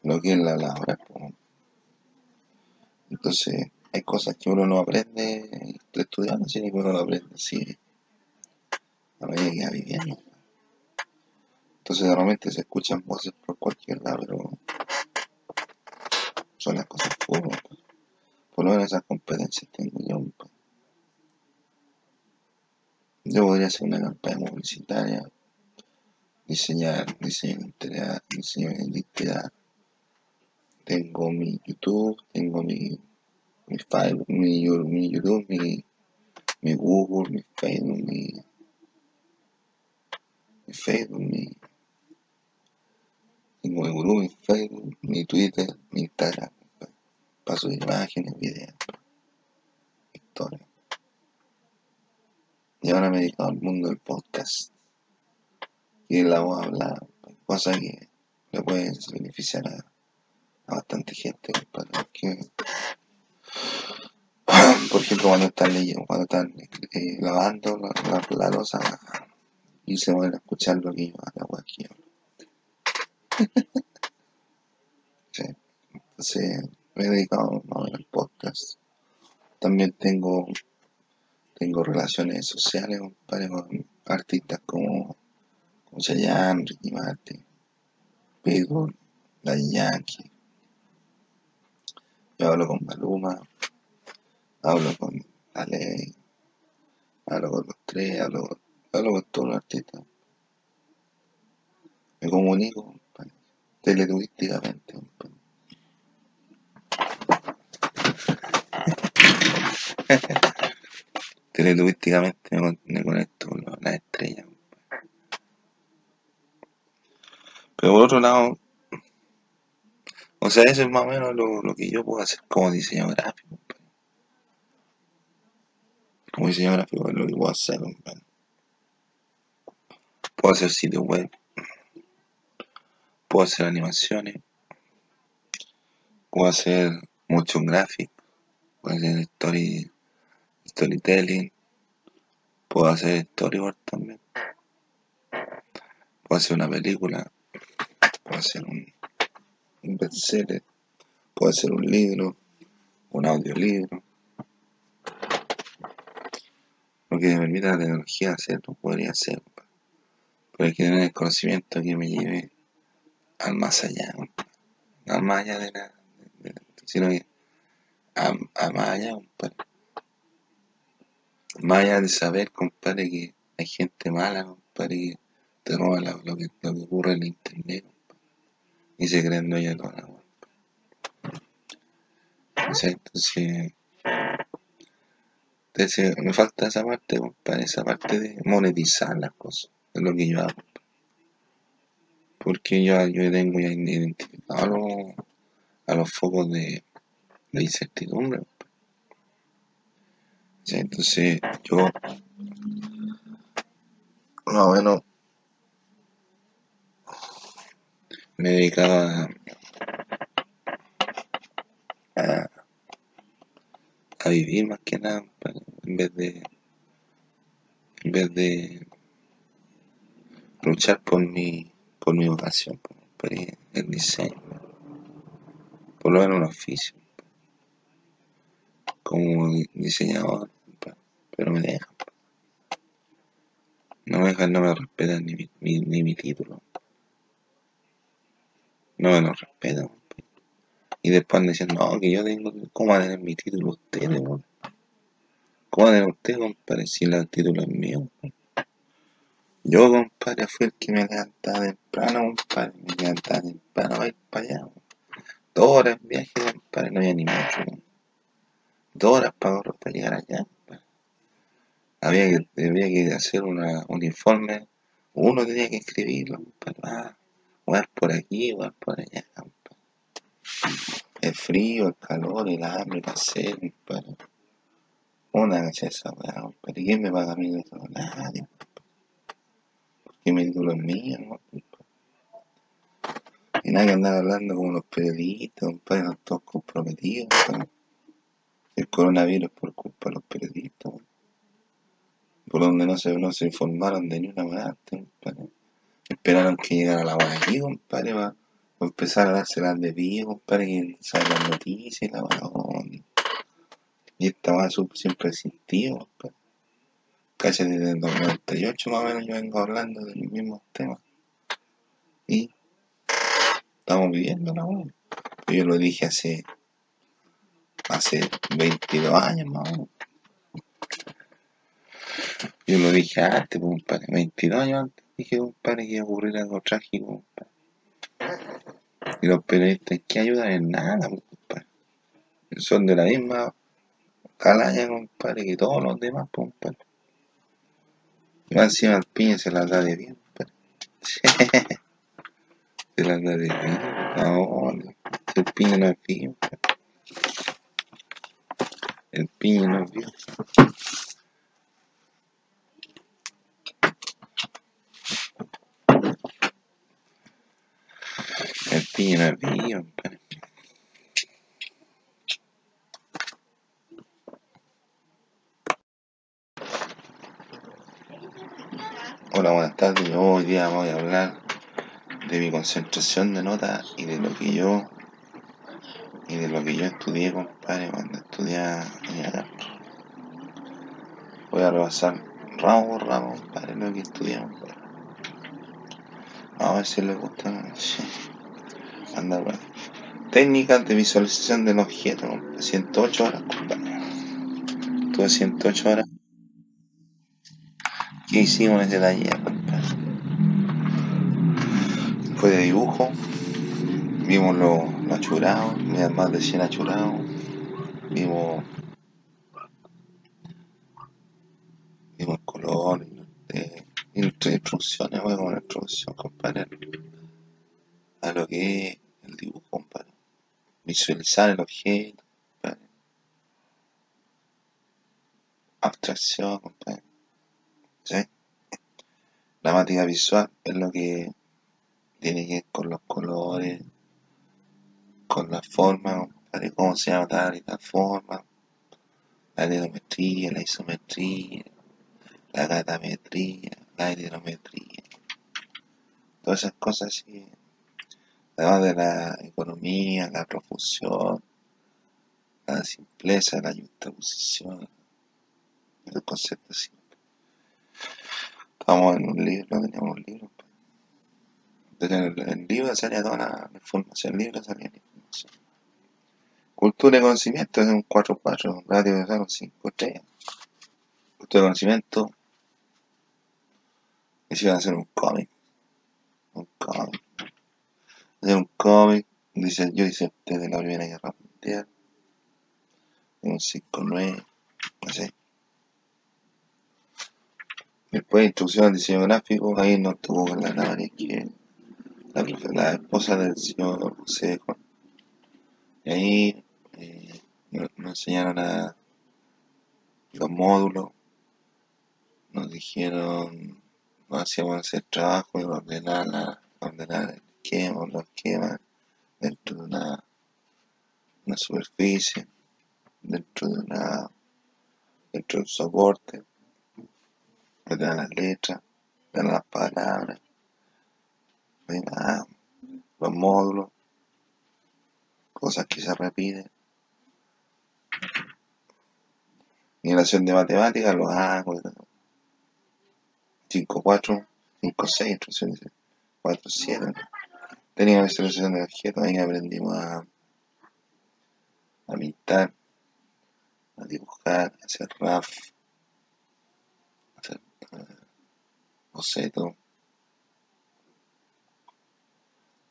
Speaker 1: lo que es la labor. Entonces, hay cosas que uno no aprende estudiando, sino que uno lo aprende así la mayoría viviendo. Entonces realmente se escuchan voces por cualquier lado, pero son las cosas públicas. Por lo menos esas competencias tengo yo. Yo podría hacer una campaña publicitaria, diseñar, diseño identidad, diseño de identidad. Tengo mi YouTube, tengo mi, mi, file, mi, YouTube, mi, mi Google, mi Facebook, mi mi Facebook, mi, tengo mi grupo, mi Facebook, mi Twitter, mi Instagram, paso de imágenes, videos, historia. Y ahora me he dedicado al mundo del podcast. Y la voz a hablar, cosas que le pueden beneficiar a, bastante gente, Porque, (clears throat) por ejemplo, cuando están leyendo, cuando están eh, lavando la, la, losa, y se van a escuchar lo que yo hago aquí. (laughs) sí. Entonces me he dedicado al podcast. También tengo tengo relaciones sociales con artistas como, como Chayanne, Ricky Martin, Pitbull, la Yankee. Yo hablo con Maluma, hablo con la ley, hablo con los tres, hablo, hablo con todos los artistas. Me comunico, compadre, teleturísticamente, compadre. (laughs) teleturísticamente me, me conecto con las estrellas. Pero por otro lado, o sea, eso es más o menos lo, que yo puedo hacer como diseñador gráfico. Como diseñador gráfico es lo que puedo hacer. Puedo hacer sitios web. Puedo hacer animaciones. Puedo hacer motion graphic. Puedo hacer story, storytelling. Puedo hacer storyboard también. Puedo hacer una película. Puedo hacer un, un bestseller. Puedo hacer un libro. Un audiolibro. Lo que me permite la tecnología hacerlo, podría hacer. Pero hay que tener el conocimiento que me lleve al más allá. al más allá de la. sino que a, a más allá, compadre. Más allá de saber, compadre, que hay gente mala, compadre, que te roba lo, que, lo que ocurre en el internet, compadre, y se creen dueños de toda la web. Entonces, me falta esa parte, compadre, esa parte de monetizar las cosas, es lo que yo hago. Porque yo, yo tengo ya identificado a los, a los focos de, de incertidumbre. Sea, entonces, yo, más o menos, me he dedicado a, a, vivir más que nada, compadre, en vez de, en vez de luchar por mi, por mi vocación, por, por el diseño, por lo menos un oficio, como di- diseñador, pero me dejan, no me dejan, no me respetan ni mi, ni, ni mi título, no me lo respetan, y después andan diciendo, no, que yo tengo, ¿cómo va a tener mi título ustedes, weón? ¿Cómo va a tener usted, compadre, si el título es mío? Yo, compadre, fui el que me levantaba temprano, compadre, me levantaba temprano para ir para allá. Dos horas viaje, compadre, no había ni mucho. Dos horas para, para llegar allá. Había que, había que hacer una, un informe, uno tenía que escribirlo, compadre. Ah, por aquí, ir por allá. El frío, el calor, el hambre, la sed, compadre. Una gacha esa. ¿Quién me paga a mí de eso? Nadie, porque mi título es mío, ¿no? Y nada que andar hablando como los periodistas, compadre, no todos comprometidos. El coronavirus por culpa de los periodistas. Por donde no se, no se informaron de ni una weá compadre. Esperaron que llegara la weá aquí, compadre, para empezar a darse las de pie, compadre, que sabe las noticias y la weá. Y esta weá siempre ha existido, compadre. Casi desde el 98 más o menos yo vengo hablando de los mismos temas. Y estamos viviendo la weá. Yo lo dije hace, hace 22 años más o menos. Yo lo dije antes, compadre, 22 años antes dije, compadre, que iba a ocurrir algo trágico, compadre. Y los periodistas que ayudan en nada, compadre. Son de la misma calaña, compadre, que todos los demás, compadre. Y más encima el piña se las da de bien, compadre. (laughs) se las da de bien. No, el piña no es bien, compadre. El piña no es bien. Compadre. Hola, buenas tardes. Yo hoy día voy a hablar de mi concentración de notas y de lo que yo y de lo que yo estudié, compadre, cuando estudiaba en. Voy a repasar ramo por ramo, compadre, lo que estudiamos. compadre. A ver si les gusta. Sí. Anda, bueno. Técnicas de visualización del objeto. 108 horas, compadre. Tuve 108 horas. ¿Qué hicimos en ese taller, compadre? Fue de dibujo. Vimos los lo achurados, más de 100 achurados. Vimos vimos el color, eh, instrucciones, bueno, una introducción, compadre, a lo que es el dibujo, compadre. Visualizar el objeto, compadre. Abstracción. ¿Sí? La materia visual es lo que tiene que ver con los colores, con la forma, compadre, cómo se llama tal y tal forma, la geometría, la isometría, la gatametría, la hidrometría, todas esas cosas así, además de la economía, la profusión, la simpleza, la justaposición, el concepto simple. Estamos en un libro, teníamos un libro. En el libro salía toda la información, el libro salía la información. Cultura y conocimiento es un 4-4, radio de 5 estrellas. Cultura y conocimiento a hacer un cómic. Un cómic. Hacer un cómic. Dice, yo hice desde la Primera Guerra Mundial. Un 5-9. No sé. Después instrucción al diseño gráfico. Ahí nos tuvo con la Navaria que la, la esposa del señor José Y ahí eh, nos, nos enseñaron a los módulos. Nos dijeron hacíamos el trabajo de ordenar, la, ordenar el esquema, los esquemas dentro de una, una superficie, dentro de una dentro del soporte, ordenar las letras, ordenar las palabras, ordenar los módulos, cosas que se repiten. Migración de matemáticas, los hago, 5, 4, 5, 6 instrucciones, 4, 7. Tenía la instalación de objetos, ahí aprendimos a, a pintar, a dibujar, a hacer RAF, a hacer uh, boceto,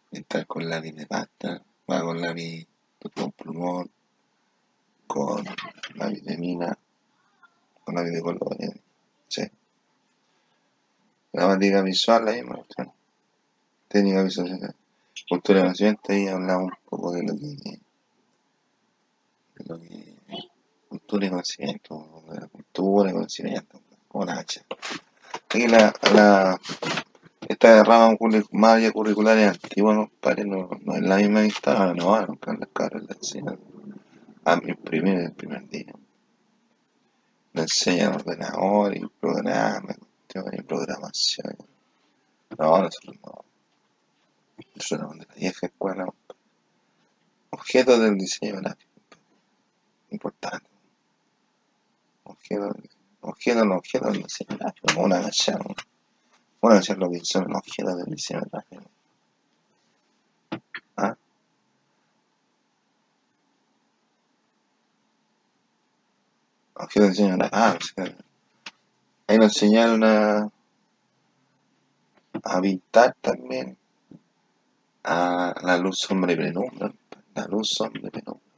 Speaker 1: pintar con lápiz de pasta, va con lápiz con plumón, con lápiz de mina, con lápiz de colores, ¿sí? gramática visual, la misma. Técnica visual. Cultura conocimiento, ahí hablamos un poco de lo que. de lo que. cultura y conocimiento, de la cultura y conocimiento, como la hacha. Aquí la. la esta rama más curricular es antigua, no, no, no es la misma que estaba, no, no, las cabras la enseñan a imprimir el primer día. Le enseñan ordenador y programa, y programación. No, nosotros no. De la vieja escuela. Objetos del diseño gráfico. Importante. Objetos, objetos, no objetos del diseño gráfico. Una canción. Una canción lo que son objetos del diseño gráfico. ¿Ah? Objetos del diseño gráfico. Ah. Ahí nos enseñaron a, pintar también a la luz sombra y penumbra. La luz sombra y penumbra.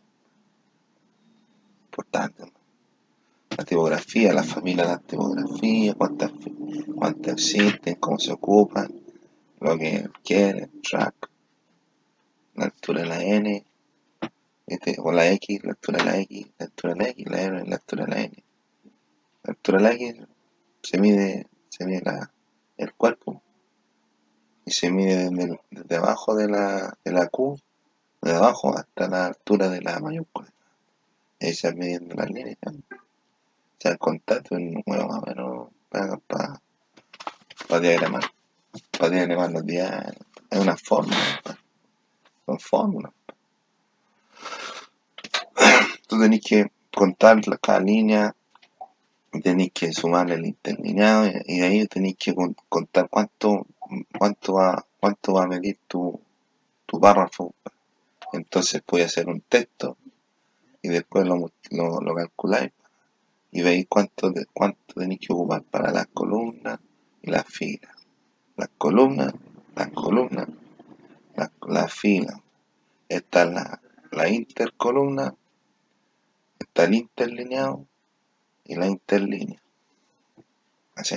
Speaker 1: Importante. La tipografía, la familia de la tipografía, cuántas, cuántas existen, cómo se ocupan, lo que quieren, track, la altura de la N, este, o la X, la altura de la X, la altura de la X, la R, la altura de la N. La altura de la X se mide, se mide la, el cuerpo y se mide desde, desde abajo de la, de la Q, de abajo hasta la altura de la mayúscula. Ahí se va midiendo las líneas. O sea, el contacto es nuevo más o menos para, para, para diagramar, para diagramar los días. Es una fórmula, son fórmulas. Tú tenés que contar cada línea tenéis que sumarle el interlineado y, ahí tenéis que contar cuánto cuánto va cuánto va a medir tu tu párrafo. Entonces puedes hacer un texto y después lo, lo, lo calculáis y veis cuánto, de, cuánto tenéis que ocupar para las columnas y las filas. Las columnas, las columnas, las la filas. Está la, la intercolumna, está el interlineado y la interlínea. Así.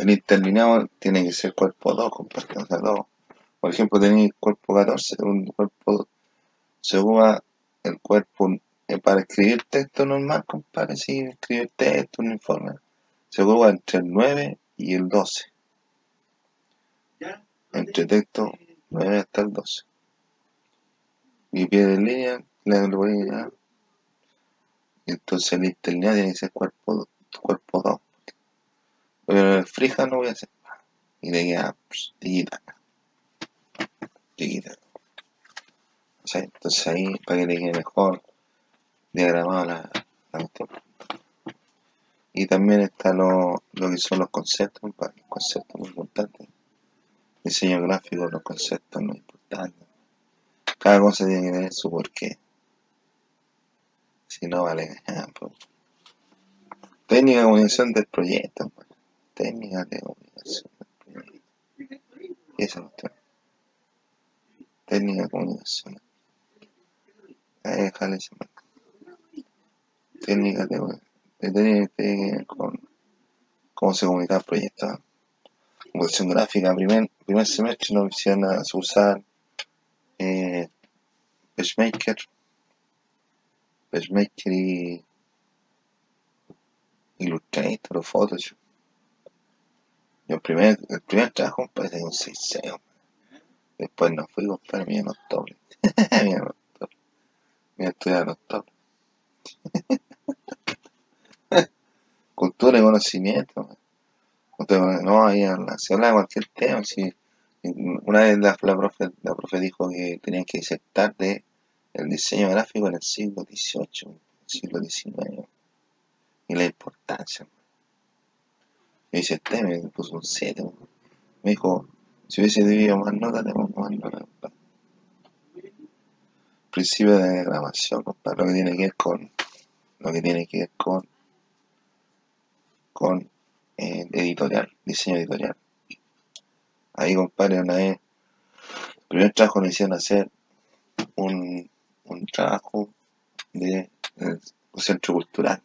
Speaker 1: El interlineado tiene que ser cuerpo 2, compadre. O sea, 2. Por ejemplo, tenéis cuerpo 14, un cuerpo se ocupa el cuerpo eh, para escribir texto normal, compadre, sí, escribir texto, un informe, se ocupa entre el 9 y el 12. Entre texto 9 hasta el 12. Y pie de línea, le voy a entonces el interlineado tiene que ser cuerpo, cuerpo 2. Pero el frija no voy a hacer Y le queda pues. O sea, entonces ahí, para que le quede mejor diagramado la, la. Y también está lo, lo que son los conceptos, un conceptos muy importantes. Diseño gráfico, los conceptos muy importantes. Cada cosa tiene que tener su porqué. Si no vale. Pues. Técnica de comunicación del proyecto. Pues. Técnica de comunicación. Y. Técnica de comunicación. Ahí déjale ese Técnica de, de, de, con cómo se comunica el proyecto. Comunicación gráfica, primer, primer semestre nos hicieron a usar eh, PageMaker PageMaker y Illustrator o Photoshop. El primer, el primer trabajo, compadre, de un 6 Después nos fui, compadre, mira los (laughs) dobles. mira los dobles. Mira estudiar los. (laughs) Cultura y conocimiento. No, ahí se habla de cualquier tema. Una vez la, la, profe, la profe dijo que tenían que disertar de el diseño gráfico en el siglo XVIII, siglo XIX, y la importancia. Me dice, este me puso un 7. Me dijo, si hubiese debido más notas, tenemos más notas. Principio de diagramación, compadre, lo que tiene que ver con, lo que tiene que ver con, con eh, editorial, diseño editorial. Ahí, compadre, una vez, el primer trabajo me hicieron hacer un un trabajo de, centro cultural.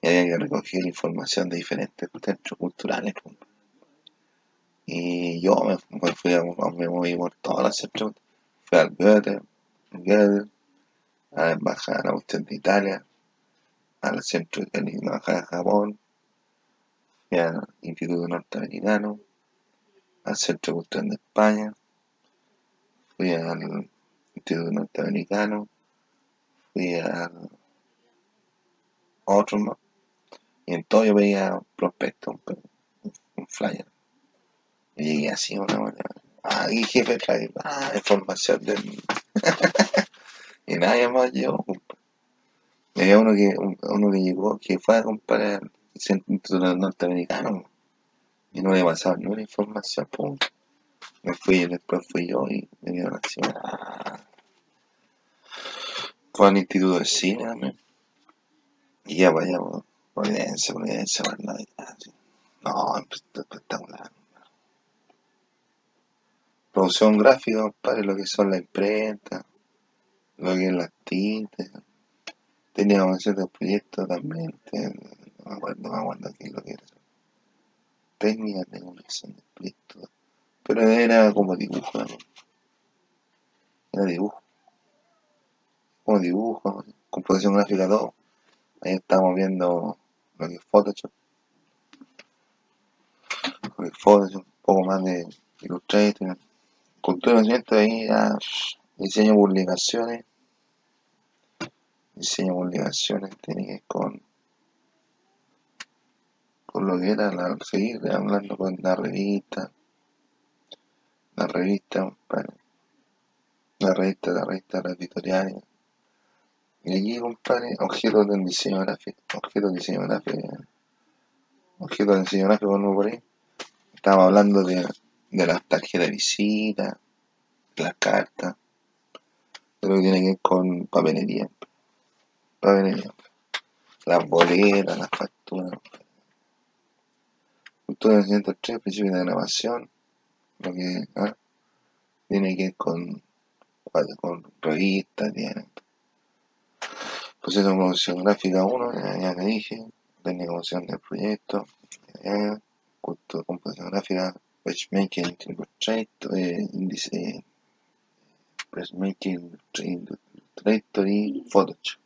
Speaker 1: Y había que información de diferentes centros culturales. Y yo me, fui a, me moví por todas las centros. Fui al Goethe, Goethe, a la Embajada de la Cuestión de Italia, al centro de la Embajada de Japón, fui al Instituto Norteamericano, al Centro Cultural de España, fui al Instituto Norteamericano, fui a otro todo yo veía prospectos, un, flyer. Y llegué así una manera. Ah, y jefe trae ah, información del. (laughs) y nadie más llegó. Y había uno que, uno que llegó que fue a comprar el Instituto Norteamericano y no le pasaba ni una información. Pum. Me fui y después fui yo y me dieron así. Ah, fue al Instituto de Cine. Y ya vaya, Providencia, Providencia, No, espectacular. Producción gráfica, compadre, lo que son la imprenta, lo que es las tintas. Teníamos hacer el proyecto también, no me acuerdo, no me acuerdo qué es lo que era. Técnica de comunicación de proyecto. Pero era como dibujo, ¿no? Era dibujo como dibujo, composición gráfica 2. Ahí estamos viendo Photoshop. Photoshop, un poco más de Illustrator. Cultura de conocimiento ahí diseño publicaciones. Diseño publicaciones tiene que con con lo que era la, seguir hablando con la revista la revista la revista la revista la editorial y aquí, compadre, objetos del diseño gráfico, objetos del diseño gráfico, objetos del diseño gráfico, no por ahí. Estamos hablando de, de las tarjetas de visita, las cartas, de lo que tiene que ver con papelería. Papelería. Las boletas, las facturas. Cultura del 103, principio de grabación, lo que ¿ah? tiene que ver con, con revistas, tiene. Proceso de producción gráfica 1, ya, que dije, técnica de producción del proyecto, ya, cultura de composición gráfica, Matchmaking Illustrator, eh, índice Matchmaking Illustrator y Photoshop.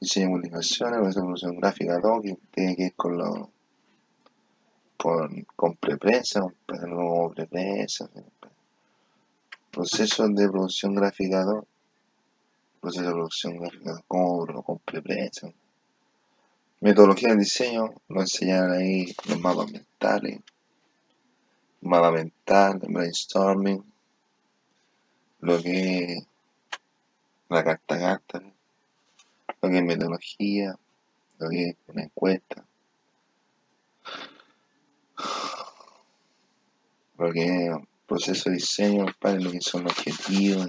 Speaker 1: Diseño de publicaciones, resolución gráfica 2, que tiene que ir con los con, con preprensa, con preprensa, proceso de producción gráfica 2, proceso de producción gráfica 2, con, con preprensa. Metodología de diseño, lo enseñan ahí los mapas mentales, mapa mental, brainstorming, lo que es la carta carta, lo que es metodología, lo que es una encuesta, lo que es proceso de diseño, lo que son los objetivos,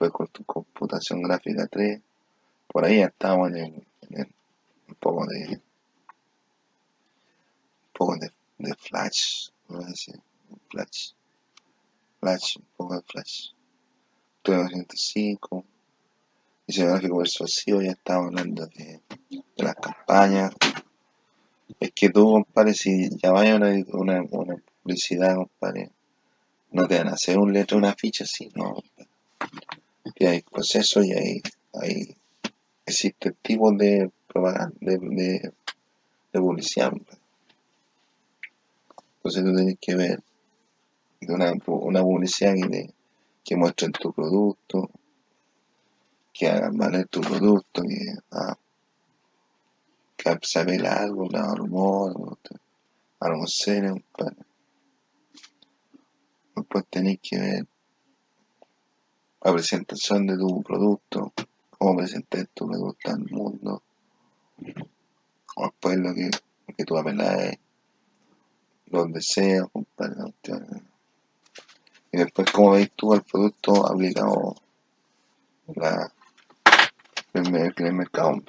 Speaker 1: después computación gráfica 3, por ahí ya estamos en, en el, un poco de un poco de de Flash, ¿no? Flash, Flash, un poco de Flash. 1905, diseño gráfico persuasivo, ya estaba hablando de, de, las campañas. Es que tú, compadre, si ya vaya una, una, una publicidad, compadre, no te van a hacer un letra, una ficha así, no. Y hay procesos y hay, hay existen tipos de propaganda, de, de, de publicidad. Entonces tú tienes que ver una, una publicidad que, que muestre tu producto, que hagan valer tu producto, que, ah, que se algo, un rumor, algo serio. Después tenés que ver la presentación de tu producto, cómo presentar tu producto al mundo. Después lo que, que tú apelas es los deseos, compadre. Y después, como veis tú el producto aplicado la, en el mercado.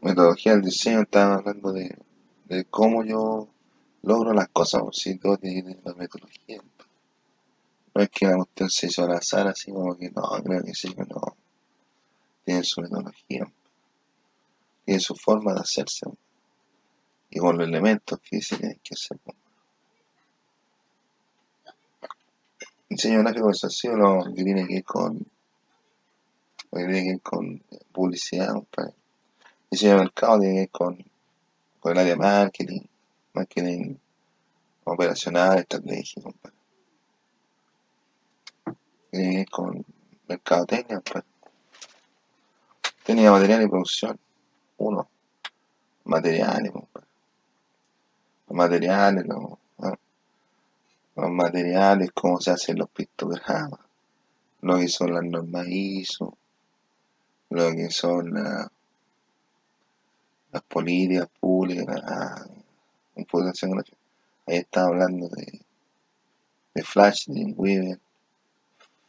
Speaker 1: Metodología del diseño, estaba hablando de, de cómo yo logro las cosas, si todo tiene una metodología. No es que la cuestión se hizo al azar, así como que no, creo que sí, no. Tiene su metodología, tiene su forma de hacerse y con los elementos que se tienen que hacer. Diseño gráfico así lo que tiene que ir con lo que tiene que con publicidad. Diseño de mercado tiene que ir con, con el área de marketing, marketing operacional, estratégico, compadre. Ir con mercado técnico, compadre. Tenía material y producción. Uno. Materiales, compadre los materiales, los, los materiales, cómo se hacen los pictogramas, lo que son las normas ISO, lo que son la, las políticas públicas, la computación gráfica. Ahí está hablando de, de Flash, de Weaver,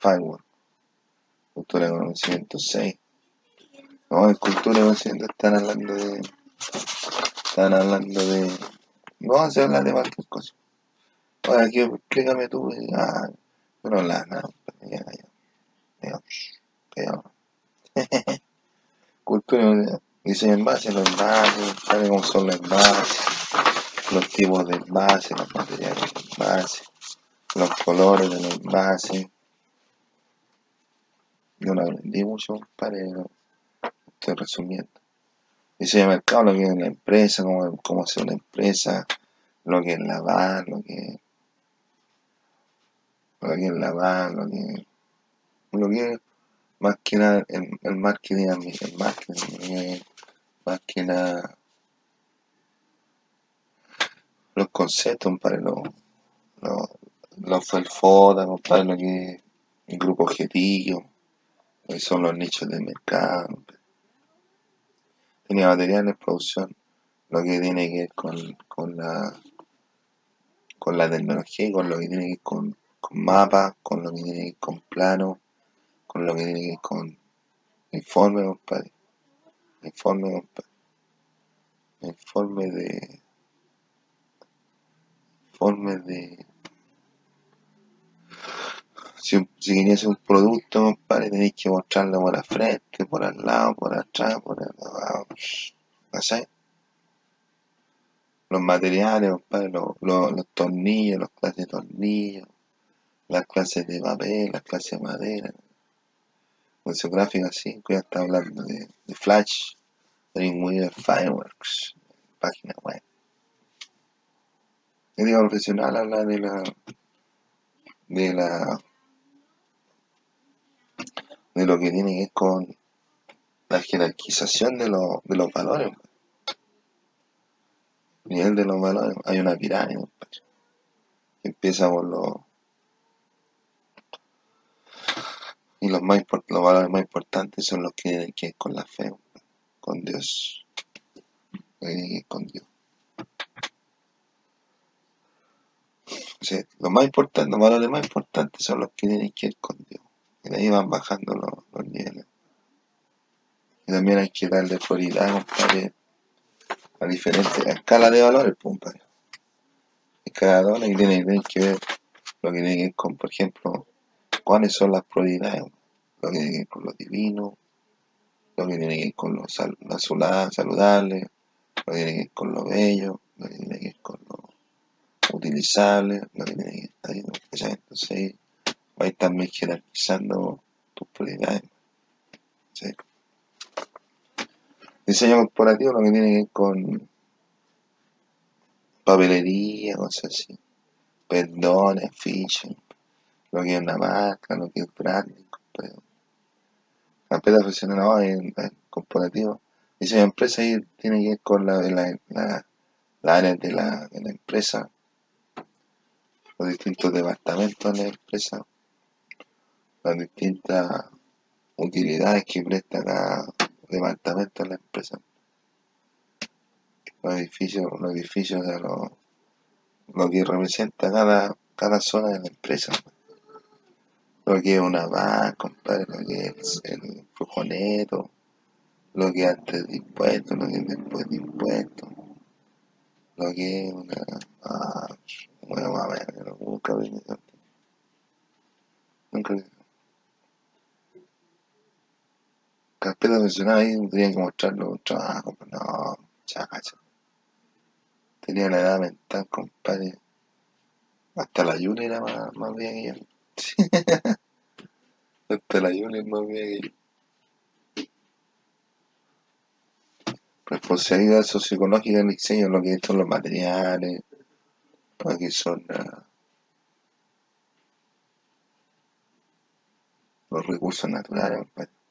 Speaker 1: Firewall, cultura de conocimiento 6. No, en cultura de conocimiento están hablando de. Están hablando de no se habla de cualquier cosa. Ahora aquí explícame tú. Ah, yo no hablas nada. Ya, ya. Ya. (laughs) Cultura, diseño base, los envases, sabe cómo son los envases, los tipos de envases, los materiales de envases, los colores de los envases. No aprendí mucho, pero estoy resumiendo. Diseño de mercado, lo que es la empresa, cómo, cómo hacer una empresa, lo que es la van, lo que, lo que es la van, lo que, lo que es más que nada el, el marketing, el marketing, más que nada los conceptos, para los, los, los fue FODA, compadre, lo que el grupo objetivo, son los nichos de mercado, tenía materiales, producción, lo que tiene que ver con, con la con la tecnología con lo que tiene que ver con, con mapas, con lo que tiene que ver con planos, con lo que tiene que ver con informe, compadre. Informe, compadre. Informe de. Informe de. Si, si un producto, compadre, tenéis que mostrarlo por la frente, por al lado, por atrás, por al lado. No. Los materiales, los, los, los tornillos, las clases de tornillos, las clases de papel, las clases de madera. Con su así, que ya está hablando de, de Flash, Dreamweaver Fireworks, página web. Ética profesional habla de la de la de lo que tiene que ver con la jerarquización de, los de los valores. Nivel de los valores, hay una pirámide. Empieza por los y los más los valores más importantes son los que tienen que ver con la fe, con Dios, lo ver con Dios. O sea, los más importantes, los valores más importantes son los que tienen que ver con Dios. Y de ahí van bajando los, los niveles. Y también hay que darle prioridad, compadre, a diferentes escalas de valores, pues, compadre. Y cada valor que tiene, tiene que ver lo que tiene que ver con, por ejemplo, cuáles son las prioridades, lo que tiene que ver con lo divino, lo que tiene que ver con lo, sal- saludable, lo que tiene que ver con lo bello, lo que tiene que ver con lo utilizable, lo que tiene que ver ahí. Entonces ahí también jerarquizando tus prioridades. Diseño corporativo, lo que tiene que ver con papelería, cosas así, perdones, afiches, lo que es una marca, lo que es branding, compadre. Carpeta profesional no, en, corporativo. Diseño de empresa tiene que ver con la, la, área de la empresa, los distintos departamentos de la empresa, las distintas utilidades que presta cada departamento de la empresa. Los edificios, los edificios, o lo, lo que representa cada, cada zona de la empresa. Lo que es una banca, compadre, lo que es el flujo neto, lo que es antes de impuestos, lo que es después de impuestos, lo que es una... Ah, bueno, a ver, nunca. Nunca vi. Carpeta profesional ahí que mostrar los no, chacha. Tenía una edad mental, compadre. Hasta la Yuli era más, más bien que (laughs) yo. Hasta la Yuli es más bien yo. Responsabilidad socioecológica del diseño, lo que son los materiales, lo que son ah, los recursos naturales, compadre.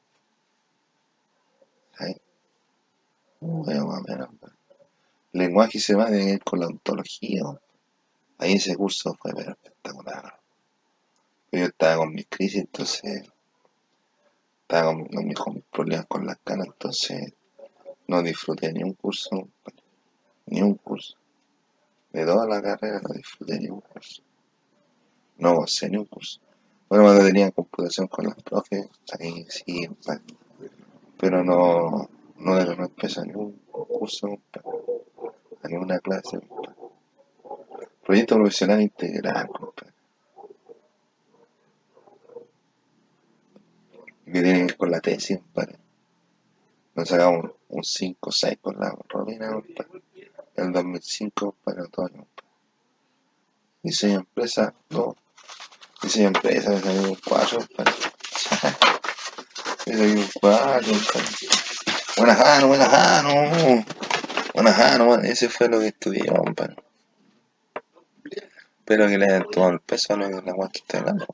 Speaker 1: O menos, compadre. Lenguaje se va a ir con la ontología. Ahí ese curso fue pero espectacular. Yo estaba con mis crisis, entonces estaba con, mis, problemas con las canas, entonces no disfruté ni un curso, ni un curso. De toda la carrera no disfruté ni un curso. No gocé ni un curso. Bueno, cuando tenía computación con las profes, ahí sí. Pero no, no le no empezó ni un curso, a ninguna clase. Proyecto profesional integral, compadre. que tiene que ver con la tesis, compadre. Nos sacamos un 5 o 6 con la Romina, compadre. El 2005, para otoño. Diseño de empresa, 2. Diseño de empresa, me salió un 4, compadre. me salió un 4, compadre. Buena Jano, buena Jano. Buena Jano, bueno, ese fue lo que estudié, compadre. Espero que le hayan tomado el peso a lo que la guay que estoy hablando.